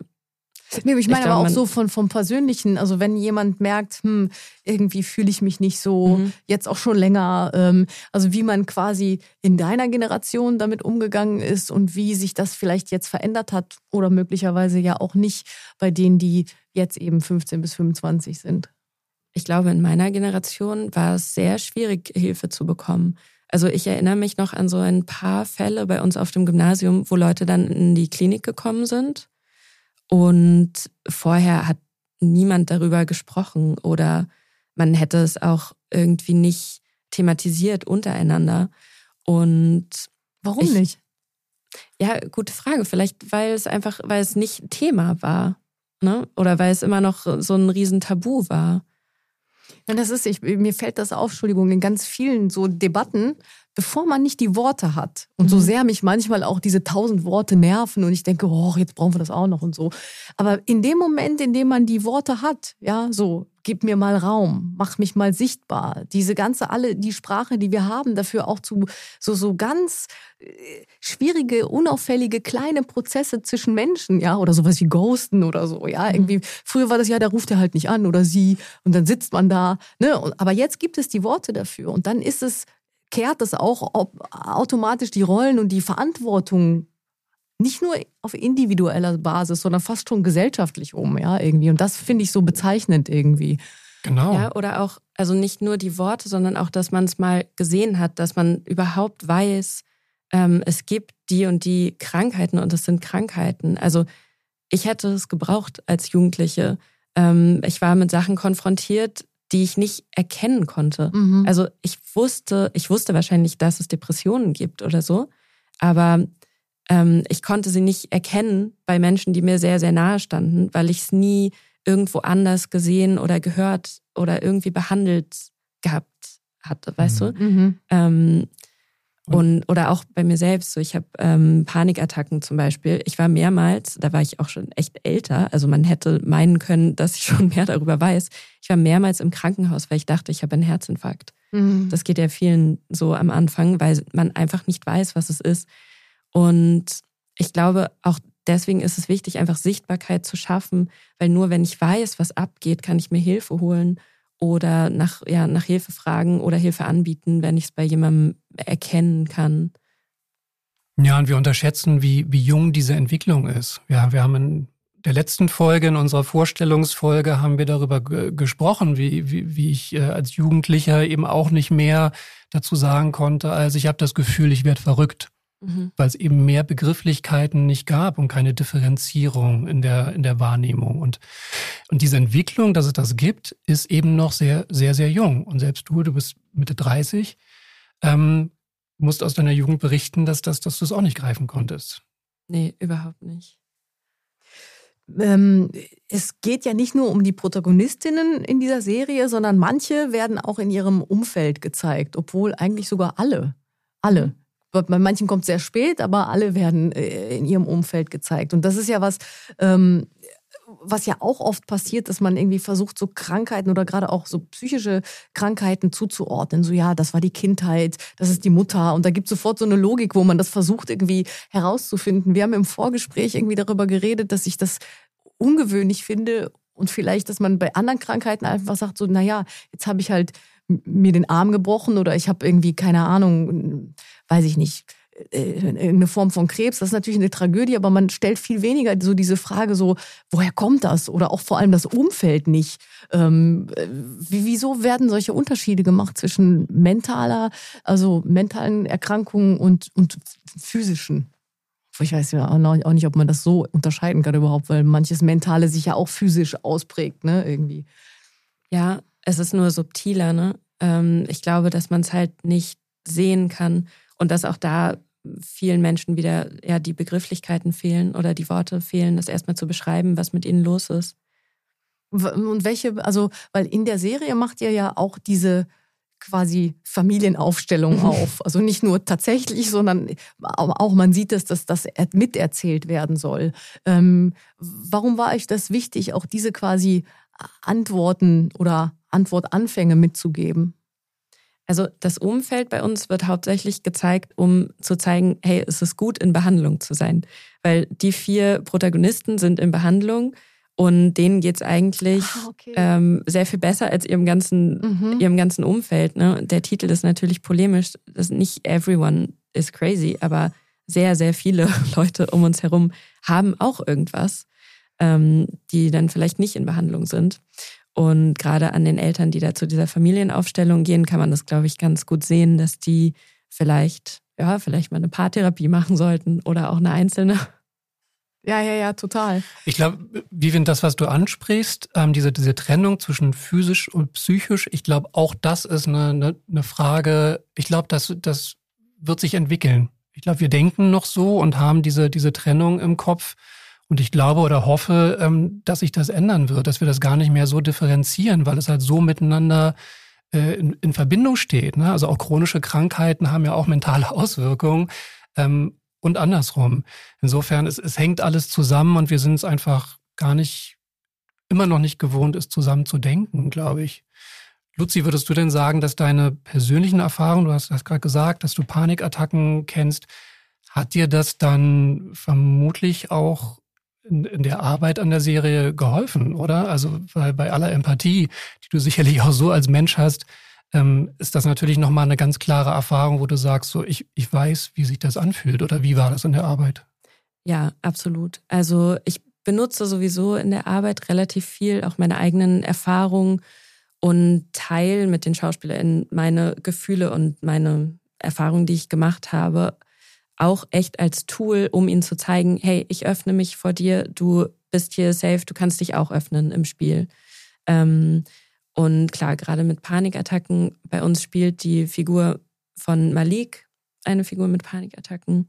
Nee, ich meine ich glaub, aber auch so von, vom Persönlichen. Also wenn jemand merkt, hm, irgendwie fühle ich mich nicht so, mhm. jetzt auch schon länger. Ähm, also wie man quasi in deiner Generation damit umgegangen ist und wie sich das vielleicht jetzt verändert hat oder möglicherweise ja auch nicht bei denen, die jetzt eben 15 bis 25 sind. Ich glaube, in meiner Generation war es sehr schwierig, Hilfe zu bekommen. Also ich erinnere mich noch an so ein paar Fälle bei uns auf dem Gymnasium, wo Leute dann in die Klinik gekommen sind und vorher hat niemand darüber gesprochen oder man hätte es auch irgendwie nicht thematisiert untereinander. Und warum ich, nicht? Ja, gute Frage. Vielleicht, weil es einfach, weil es nicht Thema war. Ne? Oder weil es immer noch so ein Riesentabu war. Ja, das ist, ich, mir fällt das auf, Entschuldigung, in ganz vielen so Debatten bevor man nicht die Worte hat. Und so mhm. sehr mich manchmal auch diese tausend Worte nerven und ich denke, oh, jetzt brauchen wir das auch noch und so. Aber in dem Moment, in dem man die Worte hat, ja, so, gib mir mal Raum, mach mich mal sichtbar. Diese ganze, alle, die Sprache, die wir haben, dafür auch zu so, so ganz äh, schwierige, unauffällige, kleine Prozesse zwischen Menschen, ja, oder sowas wie Ghosten oder so, ja, mhm. irgendwie. Früher war das ja, da ruft er halt nicht an oder sie und dann sitzt man da, ne, aber jetzt gibt es die Worte dafür und dann ist es kehrt das auch automatisch die Rollen und die Verantwortung nicht nur auf individueller Basis, sondern fast schon gesellschaftlich um, ja, irgendwie. Und das finde ich so bezeichnend irgendwie. Genau. Ja, oder auch, also nicht nur die Worte, sondern auch, dass man es mal gesehen hat, dass man überhaupt weiß, ähm, es gibt die und die Krankheiten und es sind Krankheiten. Also ich hätte es gebraucht als Jugendliche. Ähm, ich war mit Sachen konfrontiert, die ich nicht erkennen konnte. Mhm. Also ich wusste, ich wusste wahrscheinlich, dass es Depressionen gibt oder so, aber ähm, ich konnte sie nicht erkennen bei Menschen, die mir sehr, sehr nahe standen, weil ich es nie irgendwo anders gesehen oder gehört oder irgendwie behandelt gehabt hatte, weißt mhm. du? Mhm. Ähm, und, oder auch bei mir selbst, so ich habe ähm, Panikattacken zum Beispiel. Ich war mehrmals, da war ich auch schon echt älter, also man hätte meinen können, dass ich schon mehr darüber weiß. Ich war mehrmals im Krankenhaus, weil ich dachte, ich habe einen Herzinfarkt. Mhm. Das geht ja vielen so am Anfang, weil man einfach nicht weiß, was es ist. Und ich glaube, auch deswegen ist es wichtig, einfach Sichtbarkeit zu schaffen, weil nur wenn ich weiß, was abgeht, kann ich mir Hilfe holen oder nach, ja, nach Hilfe fragen oder Hilfe anbieten, wenn ich es bei jemandem erkennen kann. Ja, und wir unterschätzen, wie, wie jung diese Entwicklung ist. Ja, wir haben in der letzten Folge, in unserer Vorstellungsfolge, haben wir darüber gesprochen, wie, wie, wie ich äh, als Jugendlicher eben auch nicht mehr dazu sagen konnte, als ich habe das Gefühl, ich werde verrückt, mhm. weil es eben mehr Begrifflichkeiten nicht gab und keine Differenzierung in der, in der Wahrnehmung. Und, und diese Entwicklung, dass es das gibt, ist eben noch sehr, sehr, sehr jung. Und selbst du, du bist Mitte 30, ähm, musst aus deiner Jugend berichten, dass, dass, dass du es auch nicht greifen konntest. Nee, überhaupt nicht. Ähm, es geht ja nicht nur um die Protagonistinnen in dieser Serie, sondern manche werden auch in ihrem Umfeld gezeigt, obwohl eigentlich sogar alle, alle. Bei manchen kommt es sehr spät, aber alle werden äh, in ihrem Umfeld gezeigt. Und das ist ja was, ähm, was ja auch oft passiert, dass man irgendwie versucht, so Krankheiten oder gerade auch so psychische Krankheiten zuzuordnen. So, ja, das war die Kindheit, das ist die Mutter. Und da gibt es sofort so eine Logik, wo man das versucht, irgendwie herauszufinden. Wir haben im Vorgespräch irgendwie darüber geredet, dass ich das ungewöhnlich finde und vielleicht, dass man bei anderen Krankheiten einfach sagt, so, naja, jetzt habe ich halt mir den Arm gebrochen oder ich habe irgendwie, keine Ahnung, weiß ich nicht, äh, eine Form von Krebs, das ist natürlich eine Tragödie, aber man stellt viel weniger so diese Frage so, woher kommt das? Oder auch vor allem das Umfeld nicht. Ähm, wieso werden solche Unterschiede gemacht zwischen mentaler, also mentalen Erkrankungen und, und physischen? Ich weiß ja auch nicht, ob man das so unterscheiden kann überhaupt, weil manches Mentale sich ja auch physisch ausprägt, ne, irgendwie. Ja, es ist nur subtiler, ne? Ähm, ich glaube, dass man es halt nicht sehen kann und dass auch da vielen Menschen wieder ja die Begrifflichkeiten fehlen oder die Worte fehlen, das erstmal zu beschreiben, was mit ihnen los ist. Und welche, also, weil in der Serie macht ihr ja auch diese quasi Familienaufstellung auf. Also nicht nur tatsächlich, sondern auch man sieht es, dass das miterzählt werden soll. Ähm, warum war euch das wichtig, auch diese quasi Antworten oder Antwortanfänge mitzugeben? Also das Umfeld bei uns wird hauptsächlich gezeigt, um zu zeigen, hey, es ist gut, in Behandlung zu sein. Weil die vier Protagonisten sind in Behandlung und denen geht's eigentlich ah, okay. ähm, sehr viel besser als ihrem ganzen, mhm. ihrem ganzen Umfeld. Ne? Der Titel ist natürlich polemisch. Das nicht everyone is crazy, aber sehr, sehr viele Leute um uns herum haben auch irgendwas, ähm, die dann vielleicht nicht in Behandlung sind. Und gerade an den Eltern, die da zu dieser Familienaufstellung gehen, kann man das, glaube ich, ganz gut sehen, dass die vielleicht, ja, vielleicht mal eine Paartherapie machen sollten oder auch eine einzelne. Ja, ja, ja, total. Ich glaube, Vivian, das, was du ansprichst, ähm, diese, diese Trennung zwischen physisch und psychisch, ich glaube, auch das ist eine, eine, eine Frage, ich glaube, das, das wird sich entwickeln. Ich glaube, wir denken noch so und haben diese, diese Trennung im Kopf. Und ich glaube oder hoffe, ähm, dass sich das ändern wird, dass wir das gar nicht mehr so differenzieren, weil es halt so miteinander äh, in, in Verbindung steht. Ne? Also auch chronische Krankheiten haben ja auch mentale Auswirkungen ähm, und andersrum. Insofern, es, es hängt alles zusammen und wir sind es einfach gar nicht, immer noch nicht gewohnt, es zusammen zu denken, glaube ich. Luzi, würdest du denn sagen, dass deine persönlichen Erfahrungen, du hast das gerade gesagt, dass du Panikattacken kennst, hat dir das dann vermutlich auch der Arbeit an der Serie geholfen, oder? Also weil bei aller Empathie, die du sicherlich auch so als Mensch hast, ähm, ist das natürlich nochmal eine ganz klare Erfahrung, wo du sagst, so ich, ich weiß, wie sich das anfühlt oder wie war das in der Arbeit? Ja, absolut. Also ich benutze sowieso in der Arbeit relativ viel auch meine eigenen Erfahrungen und teile mit den SchauspielerInnen meine Gefühle und meine Erfahrungen, die ich gemacht habe auch echt als Tool, um ihnen zu zeigen, hey, ich öffne mich vor dir, du bist hier safe, du kannst dich auch öffnen im Spiel. Ähm, und klar, gerade mit Panikattacken, bei uns spielt die Figur von Malik, eine Figur mit Panikattacken.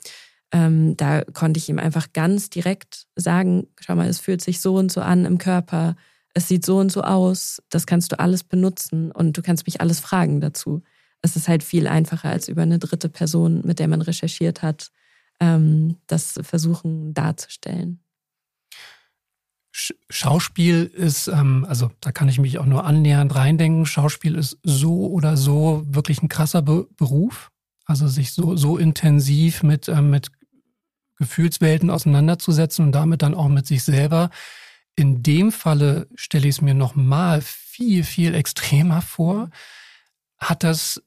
Ähm, da konnte ich ihm einfach ganz direkt sagen, schau mal, es fühlt sich so und so an im Körper, es sieht so und so aus, das kannst du alles benutzen und du kannst mich alles fragen dazu es ist halt viel einfacher als über eine dritte Person, mit der man recherchiert hat, ähm, das versuchen darzustellen. Schauspiel ist, ähm, also da kann ich mich auch nur annähernd reindenken, Schauspiel ist so oder so wirklich ein krasser Be Beruf. Also sich so, so intensiv mit, ähm, mit Gefühlswelten auseinanderzusetzen und damit dann auch mit sich selber. In dem Falle stelle ich es mir nochmal viel, viel extremer vor. Hat das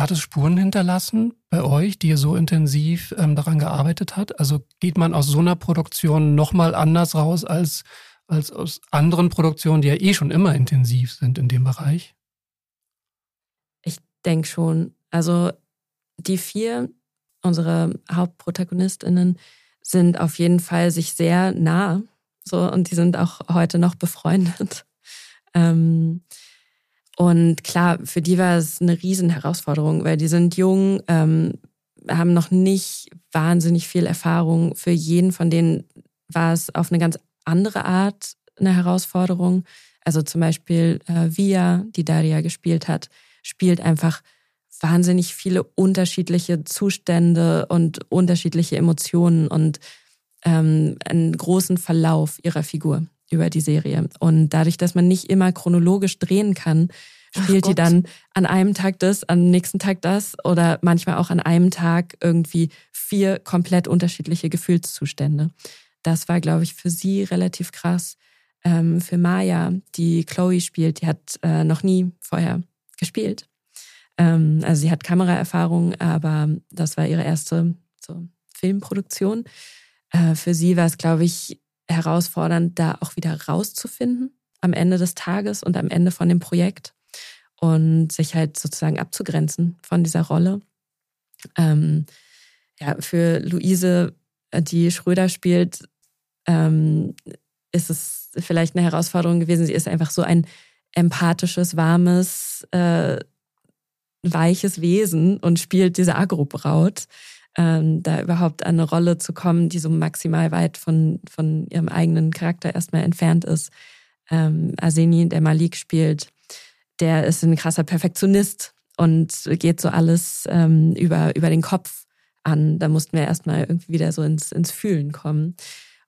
hat es Spuren hinterlassen bei euch, die so intensiv ähm, daran gearbeitet hat? Also geht man aus so einer Produktion nochmal anders raus als, als aus anderen Produktionen, die ja eh schon immer intensiv sind in dem Bereich? Ich denke schon. Also die vier, unsere HauptprotagonistInnen, sind auf jeden Fall sich sehr nah. So, und die sind auch heute noch befreundet. Ähm, und klar, für die war es eine Riesenherausforderung, weil die sind jung, ähm, haben noch nicht wahnsinnig viel Erfahrung. Für jeden von denen war es auf eine ganz andere Art eine Herausforderung. Also zum Beispiel äh, Via, die Daria gespielt hat, spielt einfach wahnsinnig viele unterschiedliche Zustände und unterschiedliche Emotionen und ähm, einen großen Verlauf ihrer Figur über die Serie. Und dadurch, dass man nicht immer chronologisch drehen kann, spielt die dann an einem Tag das, am nächsten Tag das oder manchmal auch an einem Tag irgendwie vier komplett unterschiedliche Gefühlszustände. Das war, glaube ich, für sie relativ krass. Ähm, für Maya, die Chloe spielt, die hat äh, noch nie vorher gespielt. Ähm, also sie hat Kameraerfahrung, aber das war ihre erste so, Filmproduktion. Äh, für sie war es, glaube ich, herausfordernd, da auch wieder rauszufinden am Ende des Tages und am Ende von dem Projekt und sich halt sozusagen abzugrenzen von dieser Rolle. Ähm, ja, für Luise, äh, die Schröder spielt, ähm, ist es vielleicht eine Herausforderung gewesen. Sie ist einfach so ein empathisches, warmes, äh, weiches Wesen und spielt diese Agro-Braut ähm, da überhaupt an eine Rolle zu kommen, die so maximal weit von, von ihrem eigenen Charakter erstmal entfernt ist. Ähm, Arseni, der Malik spielt, der ist ein krasser Perfektionist und geht so alles ähm, über, über den Kopf an. Da mussten wir erstmal irgendwie wieder so ins, ins Fühlen kommen.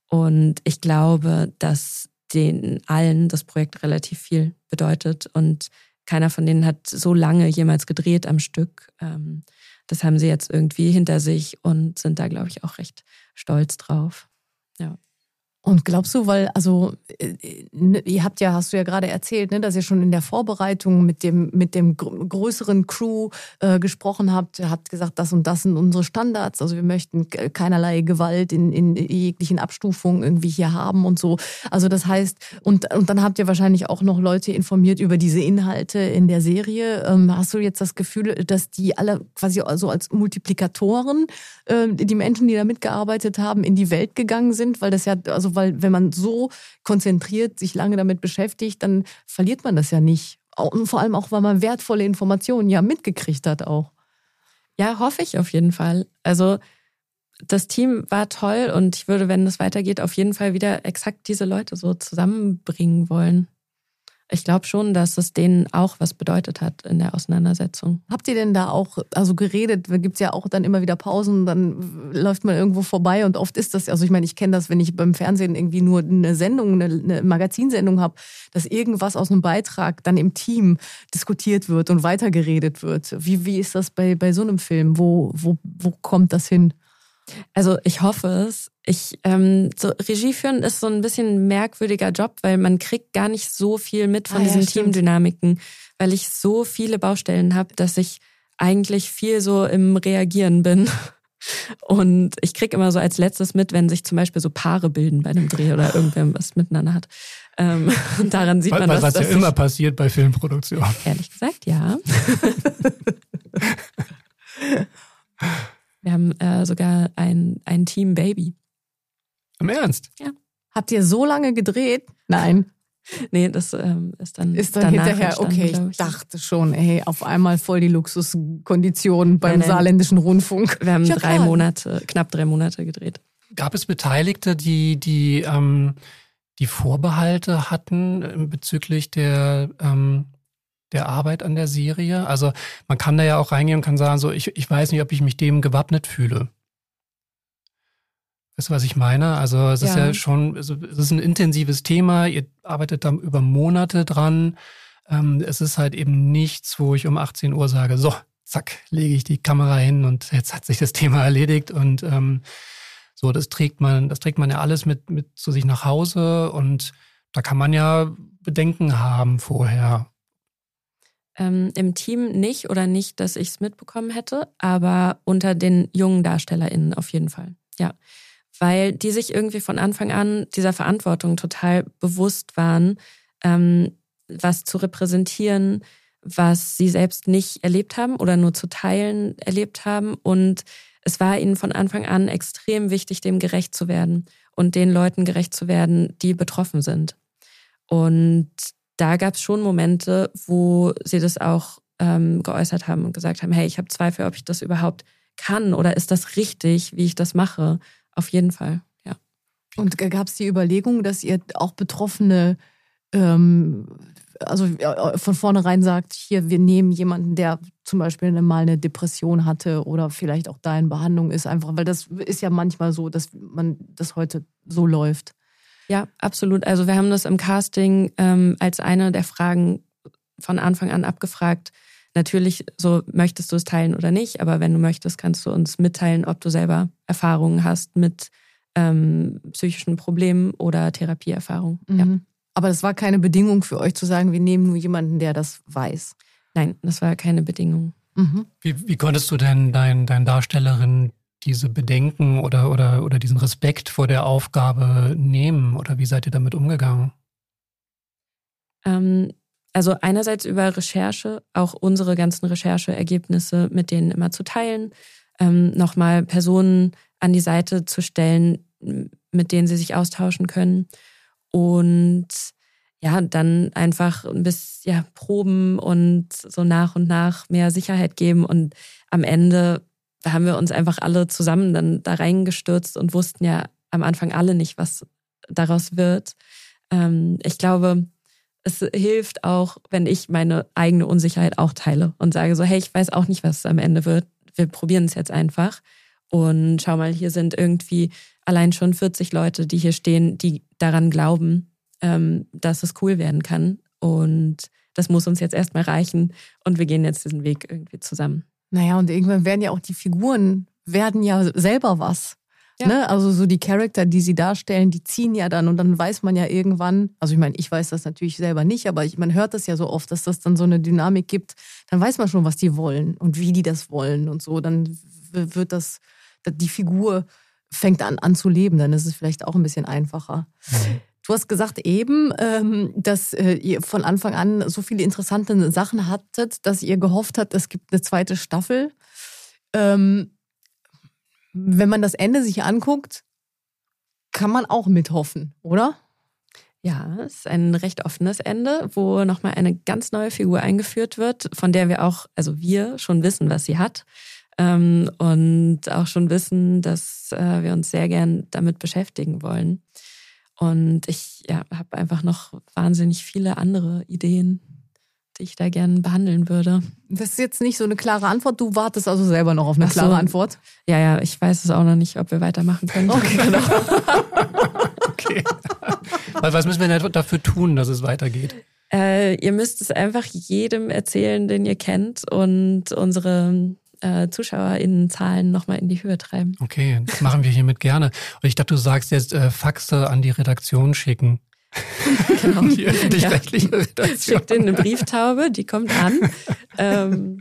Und ich glaube, dass den allen das Projekt relativ viel bedeutet und keiner von denen hat so lange jemals gedreht am Stück. Ähm, das haben sie jetzt irgendwie hinter sich und sind da, glaube ich, auch recht stolz drauf. Ja. Und glaubst du, weil, also, äh, ne, ihr habt ja, hast du ja gerade erzählt, ne, dass ihr schon in der Vorbereitung mit dem, mit dem größeren Crew äh, gesprochen habt, habt gesagt, das und das sind unsere Standards. Also wir möchten keinerlei Gewalt in, in jeglichen Abstufungen irgendwie hier haben und so. Also das heißt, und, und dann habt ihr wahrscheinlich auch noch Leute informiert über diese Inhalte in der Serie. Ähm, hast du jetzt das Gefühl, dass die alle quasi also als Multiplikatoren, äh, die Menschen, die da mitgearbeitet haben, in die Welt gegangen sind? Weil das ja, also weil wenn man so konzentriert sich lange damit beschäftigt, dann verliert man das ja nicht. Und vor allem auch, weil man wertvolle Informationen ja mitgekriegt hat auch. Ja, hoffe ich auf jeden Fall. Also das Team war toll und ich würde, wenn es weitergeht, auf jeden Fall wieder exakt diese Leute so zusammenbringen wollen ich glaube schon, dass es denen auch was bedeutet hat in der Auseinandersetzung. Habt ihr denn da auch, also geredet, da gibt es ja auch dann immer wieder Pausen, dann läuft man irgendwo vorbei und oft ist das, also ich meine, ich kenne das, wenn ich beim Fernsehen irgendwie nur eine Sendung, eine, eine Magazinsendung habe, dass irgendwas aus einem Beitrag dann im Team diskutiert wird und weitergeredet wird. Wie, wie ist das bei, bei so einem Film? Wo, wo, wo kommt das hin? Also ich hoffe es. Ich ähm, so Regie führen ist so ein bisschen ein merkwürdiger Job, weil man kriegt gar nicht so viel mit von ah, diesen ja, Teamdynamiken, weil ich so viele Baustellen habe, dass ich eigentlich viel so im Reagieren bin. Und ich krieg immer so als letztes mit, wenn sich zum Beispiel so Paare bilden bei einem Dreh oder irgendwer was miteinander hat. Ähm, und daran sieht man was, was ja immer passiert bei Filmproduktion. Ehrlich gesagt, ja. Wir haben äh, sogar ein, ein Team Baby. Im Ernst? Ja. Habt ihr so lange gedreht? Nein. Nee, das ähm, ist dann, ist dann hinterher, okay, ich, ich dachte schon, ey, auf einmal voll die Luxuskonditionen beim nein, nein. saarländischen Rundfunk. Wir haben drei klar. Monate, knapp drei Monate gedreht. Gab es Beteiligte, die, die, ähm, die Vorbehalte hatten bezüglich der ähm, der Arbeit an der Serie. Also man kann da ja auch reingehen und kann sagen, so ich, ich weiß nicht, ob ich mich dem gewappnet fühle. Weißt du, was ich meine? Also es ja. ist ja schon, es ist ein intensives Thema, ihr arbeitet da über Monate dran. Ähm, es ist halt eben nichts, wo ich um 18 Uhr sage, so, zack, lege ich die Kamera hin und jetzt hat sich das Thema erledigt. Und ähm, so, das trägt man, das trägt man ja alles mit, mit zu sich nach Hause und da kann man ja Bedenken haben vorher. Ähm, Im Team nicht oder nicht, dass ich es mitbekommen hätte, aber unter den jungen DarstellerInnen auf jeden Fall. Ja. Weil die sich irgendwie von Anfang an dieser Verantwortung total bewusst waren, ähm, was zu repräsentieren, was sie selbst nicht erlebt haben oder nur zu Teilen erlebt haben. Und es war ihnen von Anfang an extrem wichtig, dem gerecht zu werden und den Leuten gerecht zu werden, die betroffen sind. Und da gab es schon Momente, wo sie das auch ähm, geäußert haben und gesagt haben, hey, ich habe Zweifel, ob ich das überhaupt kann oder ist das richtig, wie ich das mache. Auf jeden Fall, ja. Und gab es die Überlegung, dass ihr auch Betroffene ähm, also von vornherein sagt, hier, wir nehmen jemanden, der zum Beispiel mal eine Depression hatte oder vielleicht auch da in Behandlung ist, einfach, weil das ist ja manchmal so, dass man das heute so läuft. Ja, absolut. Also wir haben das im Casting ähm, als eine der Fragen von Anfang an abgefragt. Natürlich, so möchtest du es teilen oder nicht, aber wenn du möchtest, kannst du uns mitteilen, ob du selber Erfahrungen hast mit ähm, psychischen Problemen oder Therapieerfahrungen. Mhm. Ja. Aber das war keine Bedingung für euch zu sagen, wir nehmen nur jemanden, der das weiß. Nein, das war keine Bedingung. Mhm. Wie, wie konntest du denn deinen dein Darstellerin diese Bedenken oder, oder, oder diesen Respekt vor der Aufgabe nehmen? Oder wie seid ihr damit umgegangen? Ähm, also einerseits über Recherche, auch unsere ganzen Rechercheergebnisse mit denen immer zu teilen, ähm, nochmal Personen an die Seite zu stellen, mit denen sie sich austauschen können und ja, dann einfach ein bisschen ja, proben und so nach und nach mehr Sicherheit geben. Und am Ende haben wir uns einfach alle zusammen dann da reingestürzt und wussten ja am Anfang alle nicht, was daraus wird. Ähm, ich glaube, es hilft auch, wenn ich meine eigene Unsicherheit auch teile und sage so, hey, ich weiß auch nicht, was am Ende wird. Wir probieren es jetzt einfach. Und schau mal, hier sind irgendwie allein schon 40 Leute, die hier stehen, die daran glauben, ähm, dass es cool werden kann. Und das muss uns jetzt erstmal reichen. Und wir gehen jetzt diesen Weg irgendwie zusammen. Naja, und irgendwann werden ja auch die Figuren, werden ja selber was. Ja. Ne? Also so die Charakter, die sie darstellen, die ziehen ja dann und dann weiß man ja irgendwann, also ich meine, ich weiß das natürlich selber nicht, aber ich, man hört das ja so oft, dass das dann so eine Dynamik gibt, dann weiß man schon, was die wollen und wie die das wollen und so. Dann wird das, die Figur fängt an, an zu leben, dann ist es vielleicht auch ein bisschen einfacher. Du hast gesagt eben, ähm, dass äh, ihr von Anfang an so viele interessante Sachen hattet, dass ihr gehofft habt, es gibt eine zweite Staffel. Ähm, wenn man das Ende sich anguckt, kann man auch mithoffen, oder? Ja, es ist ein recht offenes Ende, wo nochmal eine ganz neue Figur eingeführt wird, von der wir auch, also wir schon wissen, was sie hat ähm, und auch schon wissen, dass äh, wir uns sehr gern damit beschäftigen wollen. Und ich ja, habe einfach noch wahnsinnig viele andere Ideen, die ich da gerne behandeln würde. Das ist jetzt nicht so eine klare Antwort. Du wartest also selber noch auf eine so. klare Antwort. Ja, ja, ich weiß es auch noch nicht, ob wir weitermachen können. Okay, genau. okay. Was müssen wir denn dafür tun, dass es weitergeht? Äh, ihr müsst es einfach jedem erzählen, den ihr kennt und unsere äh, ZuschauerInnenzahlen nochmal in die Höhe treiben. Okay, das machen wir hiermit gerne. Und ich dachte, du sagst jetzt äh, Faxe an die Redaktion schicken. genau. Die öffentlich-rechtliche ja. Redaktion. Schickt in eine Brieftaube, die kommt an. ähm,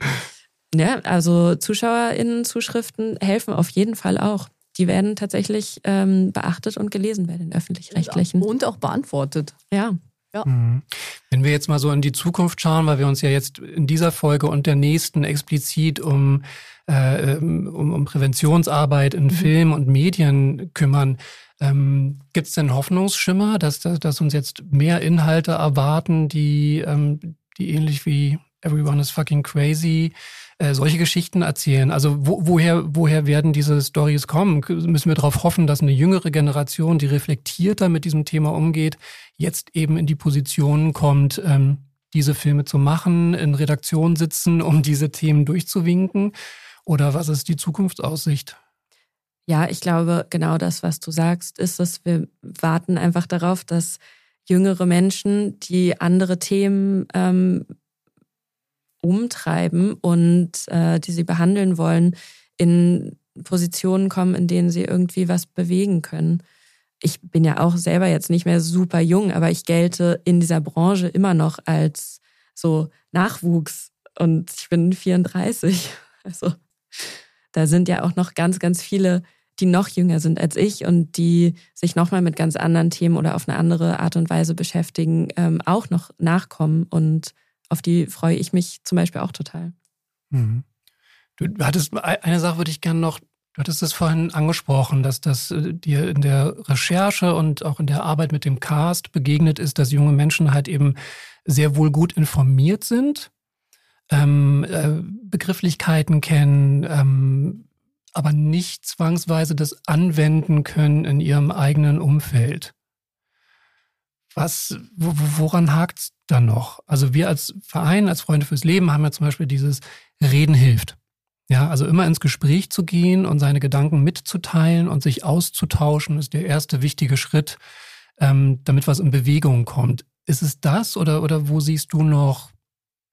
ja, also ZuschauerInnen-Zuschriften helfen auf jeden Fall auch. Die werden tatsächlich ähm, beachtet und gelesen bei den öffentlich-rechtlichen. Und auch beantwortet. Ja. Ja. Mhm. Wenn wir jetzt mal so in die Zukunft schauen, weil wir uns ja jetzt in dieser Folge und der nächsten explizit um, äh, um, um Präventionsarbeit in mhm. Film und Medien kümmern, ähm, gibt es denn Hoffnungsschimmer, dass, dass, dass uns jetzt mehr Inhalte erwarten, die, ähm, die ähnlich wie Everyone is fucking crazy äh, solche Geschichten erzählen? Also wo, woher, woher werden diese Stories kommen? Müssen wir darauf hoffen, dass eine jüngere Generation, die reflektierter mit diesem Thema umgeht, jetzt eben in die Position kommt, ähm, diese Filme zu machen, in Redaktion sitzen, um diese Themen durchzuwinken? Oder was ist die Zukunftsaussicht? Ja, ich glaube, genau das, was du sagst, ist, dass wir warten einfach darauf, dass jüngere Menschen, die andere Themen ähm, umtreiben und äh, die sie behandeln wollen, in Positionen kommen, in denen sie irgendwie was bewegen können. Ich bin ja auch selber jetzt nicht mehr super jung, aber ich gelte in dieser Branche immer noch als so Nachwuchs und ich bin 34. Also da sind ja auch noch ganz, ganz viele, die noch jünger sind als ich und die sich nochmal mit ganz anderen Themen oder auf eine andere Art und Weise beschäftigen, ähm, auch noch nachkommen. Und auf die freue ich mich zum Beispiel auch total. Mhm. Du hattest eine Sache würde ich gerne noch Du hattest es vorhin angesprochen, dass das äh, dir in der Recherche und auch in der Arbeit mit dem Cast begegnet ist, dass junge Menschen halt eben sehr wohl gut informiert sind, ähm, äh, Begrifflichkeiten kennen, ähm, aber nicht zwangsweise das anwenden können in ihrem eigenen Umfeld. Was, woran hakt es dann noch? Also wir als Verein, als Freunde fürs Leben haben ja zum Beispiel dieses Reden hilft. Ja, also immer ins Gespräch zu gehen und seine Gedanken mitzuteilen und sich auszutauschen, ist der erste wichtige Schritt, ähm, damit was in Bewegung kommt. Ist es das oder, oder wo siehst du noch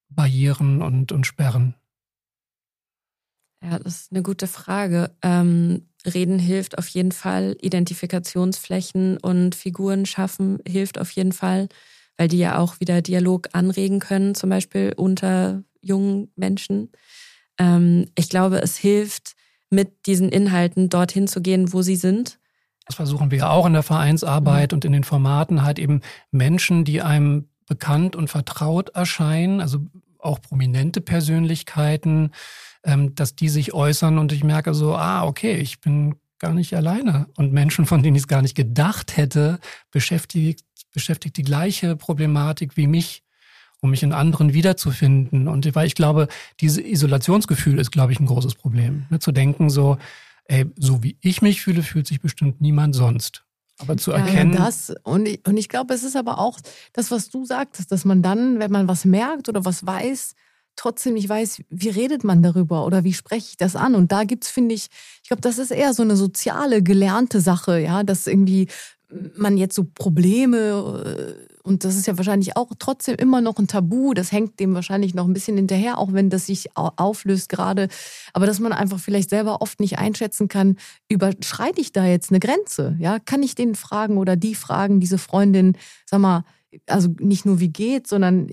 Barrieren und, und Sperren? Ja, das ist eine gute Frage. Ähm, Reden hilft auf jeden Fall, Identifikationsflächen und Figuren schaffen hilft auf jeden Fall, weil die ja auch wieder Dialog anregen können, zum Beispiel unter jungen Menschen. Ähm, ich glaube, es hilft, mit diesen Inhalten dorthin zu gehen, wo sie sind. Das versuchen wir auch in der Vereinsarbeit mhm. und in den Formaten halt eben Menschen, die einem bekannt und vertraut erscheinen, also auch prominente Persönlichkeiten, ähm, dass die sich äußern und ich merke so, ah, okay, ich bin gar nicht alleine. Und Menschen, von denen ich es gar nicht gedacht hätte, beschäftigt, beschäftigt die gleiche Problematik wie mich um mich in anderen wiederzufinden. Und weil ich glaube, dieses Isolationsgefühl ist, glaube ich, ein großes Problem. Ne? Zu denken so, ey, so wie ich mich fühle, fühlt sich bestimmt niemand sonst. Aber zu erkennen. Ja, das, und ich, und ich glaube, es ist aber auch das, was du sagtest, dass man dann, wenn man was merkt oder was weiß, trotzdem nicht weiß, wie redet man darüber oder wie spreche ich das an. Und da gibt's, finde ich, ich glaube, das ist eher so eine soziale, gelernte Sache, ja, dass irgendwie man jetzt so Probleme äh, und das ist ja wahrscheinlich auch trotzdem immer noch ein Tabu. Das hängt dem wahrscheinlich noch ein bisschen hinterher, auch wenn das sich auflöst gerade. Aber dass man einfach vielleicht selber oft nicht einschätzen kann, überschreite ich da jetzt eine Grenze? Ja, kann ich den fragen oder die fragen, diese Freundin, sag mal, also nicht nur wie geht's, sondern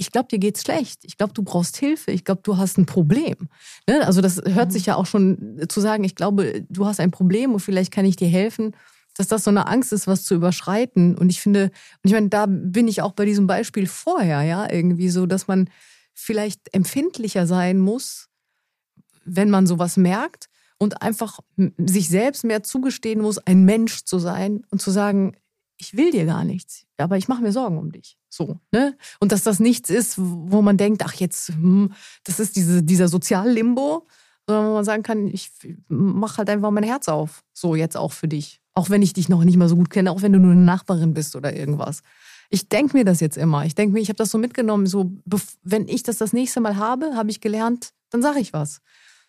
ich glaube, dir geht's schlecht. Ich glaube, du brauchst Hilfe. Ich glaube, du hast ein Problem. Ne? Also das hört mhm. sich ja auch schon zu sagen, ich glaube, du hast ein Problem und vielleicht kann ich dir helfen dass das so eine Angst ist, was zu überschreiten. Und ich finde, und ich meine, da bin ich auch bei diesem Beispiel vorher, ja, irgendwie so, dass man vielleicht empfindlicher sein muss, wenn man sowas merkt und einfach sich selbst mehr zugestehen muss, ein Mensch zu sein und zu sagen, ich will dir gar nichts, aber ich mache mir Sorgen um dich. So, ne? Und dass das nichts ist, wo man denkt, ach jetzt, hm, das ist diese, dieser Soziallimbo, sondern wo man sagen kann, ich mache halt einfach mein Herz auf. So, jetzt auch für dich. Auch wenn ich dich noch nicht mal so gut kenne, auch wenn du nur eine Nachbarin bist oder irgendwas. Ich denke mir das jetzt immer. Ich denke mir, ich habe das so mitgenommen. So, wenn ich das das nächste Mal habe, habe ich gelernt, dann sage ich was.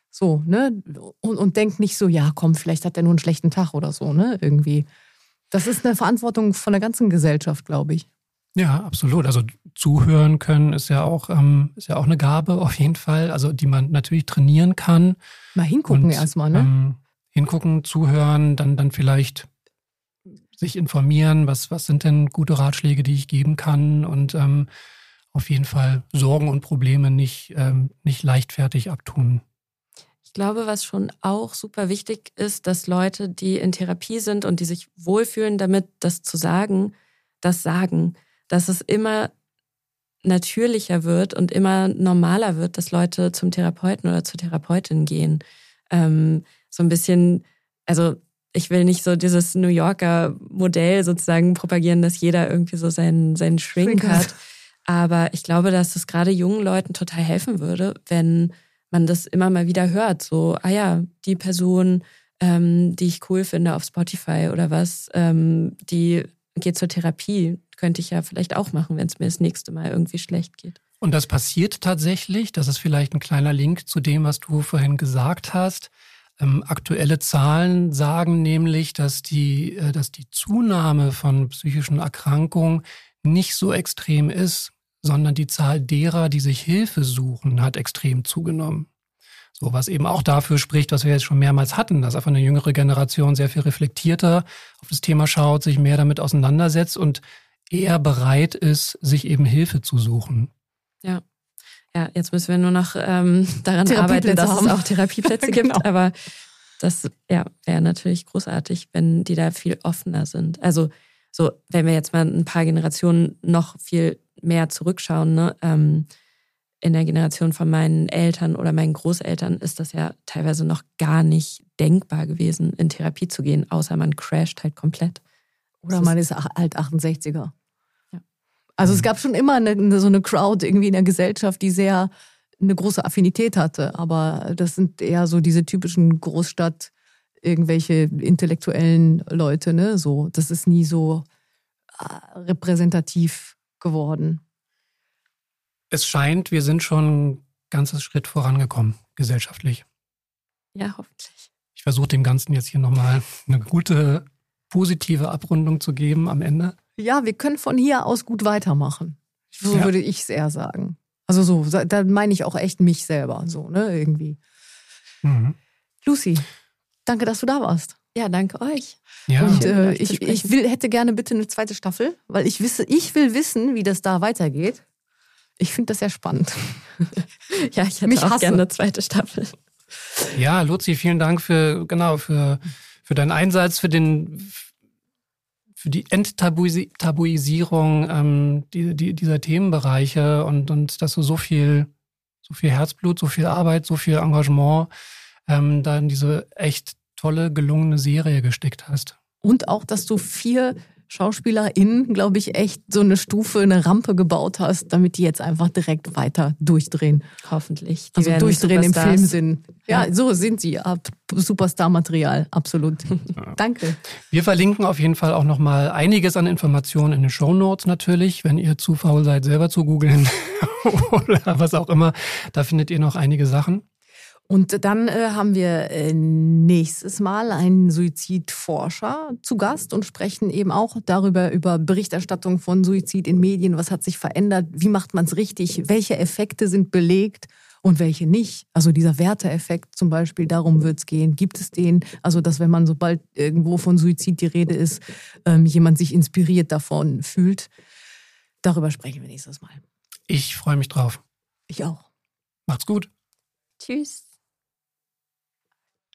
So, ne? Und, und denk nicht so, ja, komm, vielleicht hat er nur einen schlechten Tag oder so, ne? Irgendwie. Das ist eine Verantwortung von der ganzen Gesellschaft, glaube ich. Ja, absolut. Also zuhören können ist ja auch ähm, ist ja auch eine Gabe auf jeden Fall, also die man natürlich trainieren kann. Mal hingucken erstmal, ne? Ähm, hingucken, zuhören, dann, dann vielleicht sich informieren, was, was sind denn gute Ratschläge, die ich geben kann und ähm, auf jeden Fall Sorgen und Probleme nicht, ähm, nicht leichtfertig abtun. Ich glaube, was schon auch super wichtig ist, dass Leute, die in Therapie sind und die sich wohlfühlen damit, das zu sagen, das sagen, dass es immer natürlicher wird und immer normaler wird, dass Leute zum Therapeuten oder zur Therapeutin gehen. Ähm, so ein bisschen, also ich will nicht so dieses New Yorker Modell sozusagen propagieren, dass jeder irgendwie so seinen, seinen Shrink hat. Aber ich glaube, dass es gerade jungen Leuten total helfen würde, wenn man das immer mal wieder hört. So, ah ja, die Person, ähm, die ich cool finde auf Spotify oder was, ähm, die geht zur Therapie. Könnte ich ja vielleicht auch machen, wenn es mir das nächste Mal irgendwie schlecht geht. Und das passiert tatsächlich. Das ist vielleicht ein kleiner Link zu dem, was du vorhin gesagt hast. Ähm, aktuelle Zahlen sagen nämlich, dass die, äh, dass die Zunahme von psychischen Erkrankungen nicht so extrem ist, sondern die Zahl derer, die sich Hilfe suchen, hat extrem zugenommen. So, was eben auch dafür spricht, was wir jetzt schon mehrmals hatten, dass einfach eine jüngere Generation sehr viel reflektierter auf das Thema schaut, sich mehr damit auseinandersetzt und eher bereit ist, sich eben Hilfe zu suchen. Ja. Ja, jetzt müssen wir nur noch ähm, daran arbeiten, dass haben. es auch Therapieplätze genau. gibt. Aber das ja, wäre natürlich großartig, wenn die da viel offener sind. Also so, wenn wir jetzt mal ein paar Generationen noch viel mehr zurückschauen, ne, ähm, in der Generation von meinen Eltern oder meinen Großeltern ist das ja teilweise noch gar nicht denkbar gewesen, in Therapie zu gehen, außer man crasht halt komplett. Oder man ist alt 68er. Ja. Also es gab schon immer eine, so eine Crowd irgendwie in der Gesellschaft, die sehr eine große Affinität hatte. Aber das sind eher so diese typischen Großstadt, irgendwelche intellektuellen Leute, ne? So, das ist nie so äh, repräsentativ geworden. Es scheint, wir sind schon ein ganzes Schritt vorangekommen, gesellschaftlich. Ja, hoffentlich. Ich versuche dem Ganzen jetzt hier nochmal eine gute, positive Abrundung zu geben am Ende. Ja, wir können von hier aus gut weitermachen. So ja. würde ich es eher sagen. Also so, da meine ich auch echt mich selber, so, ne, irgendwie. Mhm. Lucy, danke, dass du da warst. Ja, danke euch. Ja. Und äh, ich, ich will, hätte gerne bitte eine zweite Staffel, weil ich wisse, ich will wissen, wie das da weitergeht. Ich finde das sehr spannend. ja, ich hätte Mich auch gerne eine zweite Staffel. Ja, Luzi, vielen Dank für, genau, für, für deinen Einsatz, für den, für die Enttabuisierung ähm, die, die, dieser Themenbereiche und, und dass du so viel, so viel Herzblut, so viel Arbeit, so viel Engagement ähm, da in diese echt tolle, gelungene Serie gesteckt hast. Und auch, dass du vier SchauspielerInnen, glaube ich, echt so eine Stufe, eine Rampe gebaut hast, damit die jetzt einfach direkt weiter durchdrehen. Hoffentlich. Die also durchdrehen im Filmsinn. Ja, ja, so sind sie. Superstar-Material, absolut. Ja. Danke. Wir verlinken auf jeden Fall auch nochmal einiges an Informationen in den Show Notes natürlich, wenn ihr zu faul seid, selber zu googeln oder was auch immer. Da findet ihr noch einige Sachen. Und dann äh, haben wir äh, nächstes Mal einen Suizidforscher zu Gast und sprechen eben auch darüber, über Berichterstattung von Suizid in Medien. Was hat sich verändert? Wie macht man es richtig? Welche Effekte sind belegt? Und welche nicht? Also dieser Werteeffekt zum Beispiel, darum wird es gehen. Gibt es den? Also, dass wenn man sobald irgendwo von Suizid die Rede ist, ähm, jemand sich inspiriert davon fühlt. Darüber sprechen wir nächstes Mal. Ich freue mich drauf. Ich auch. Macht's gut. Tschüss.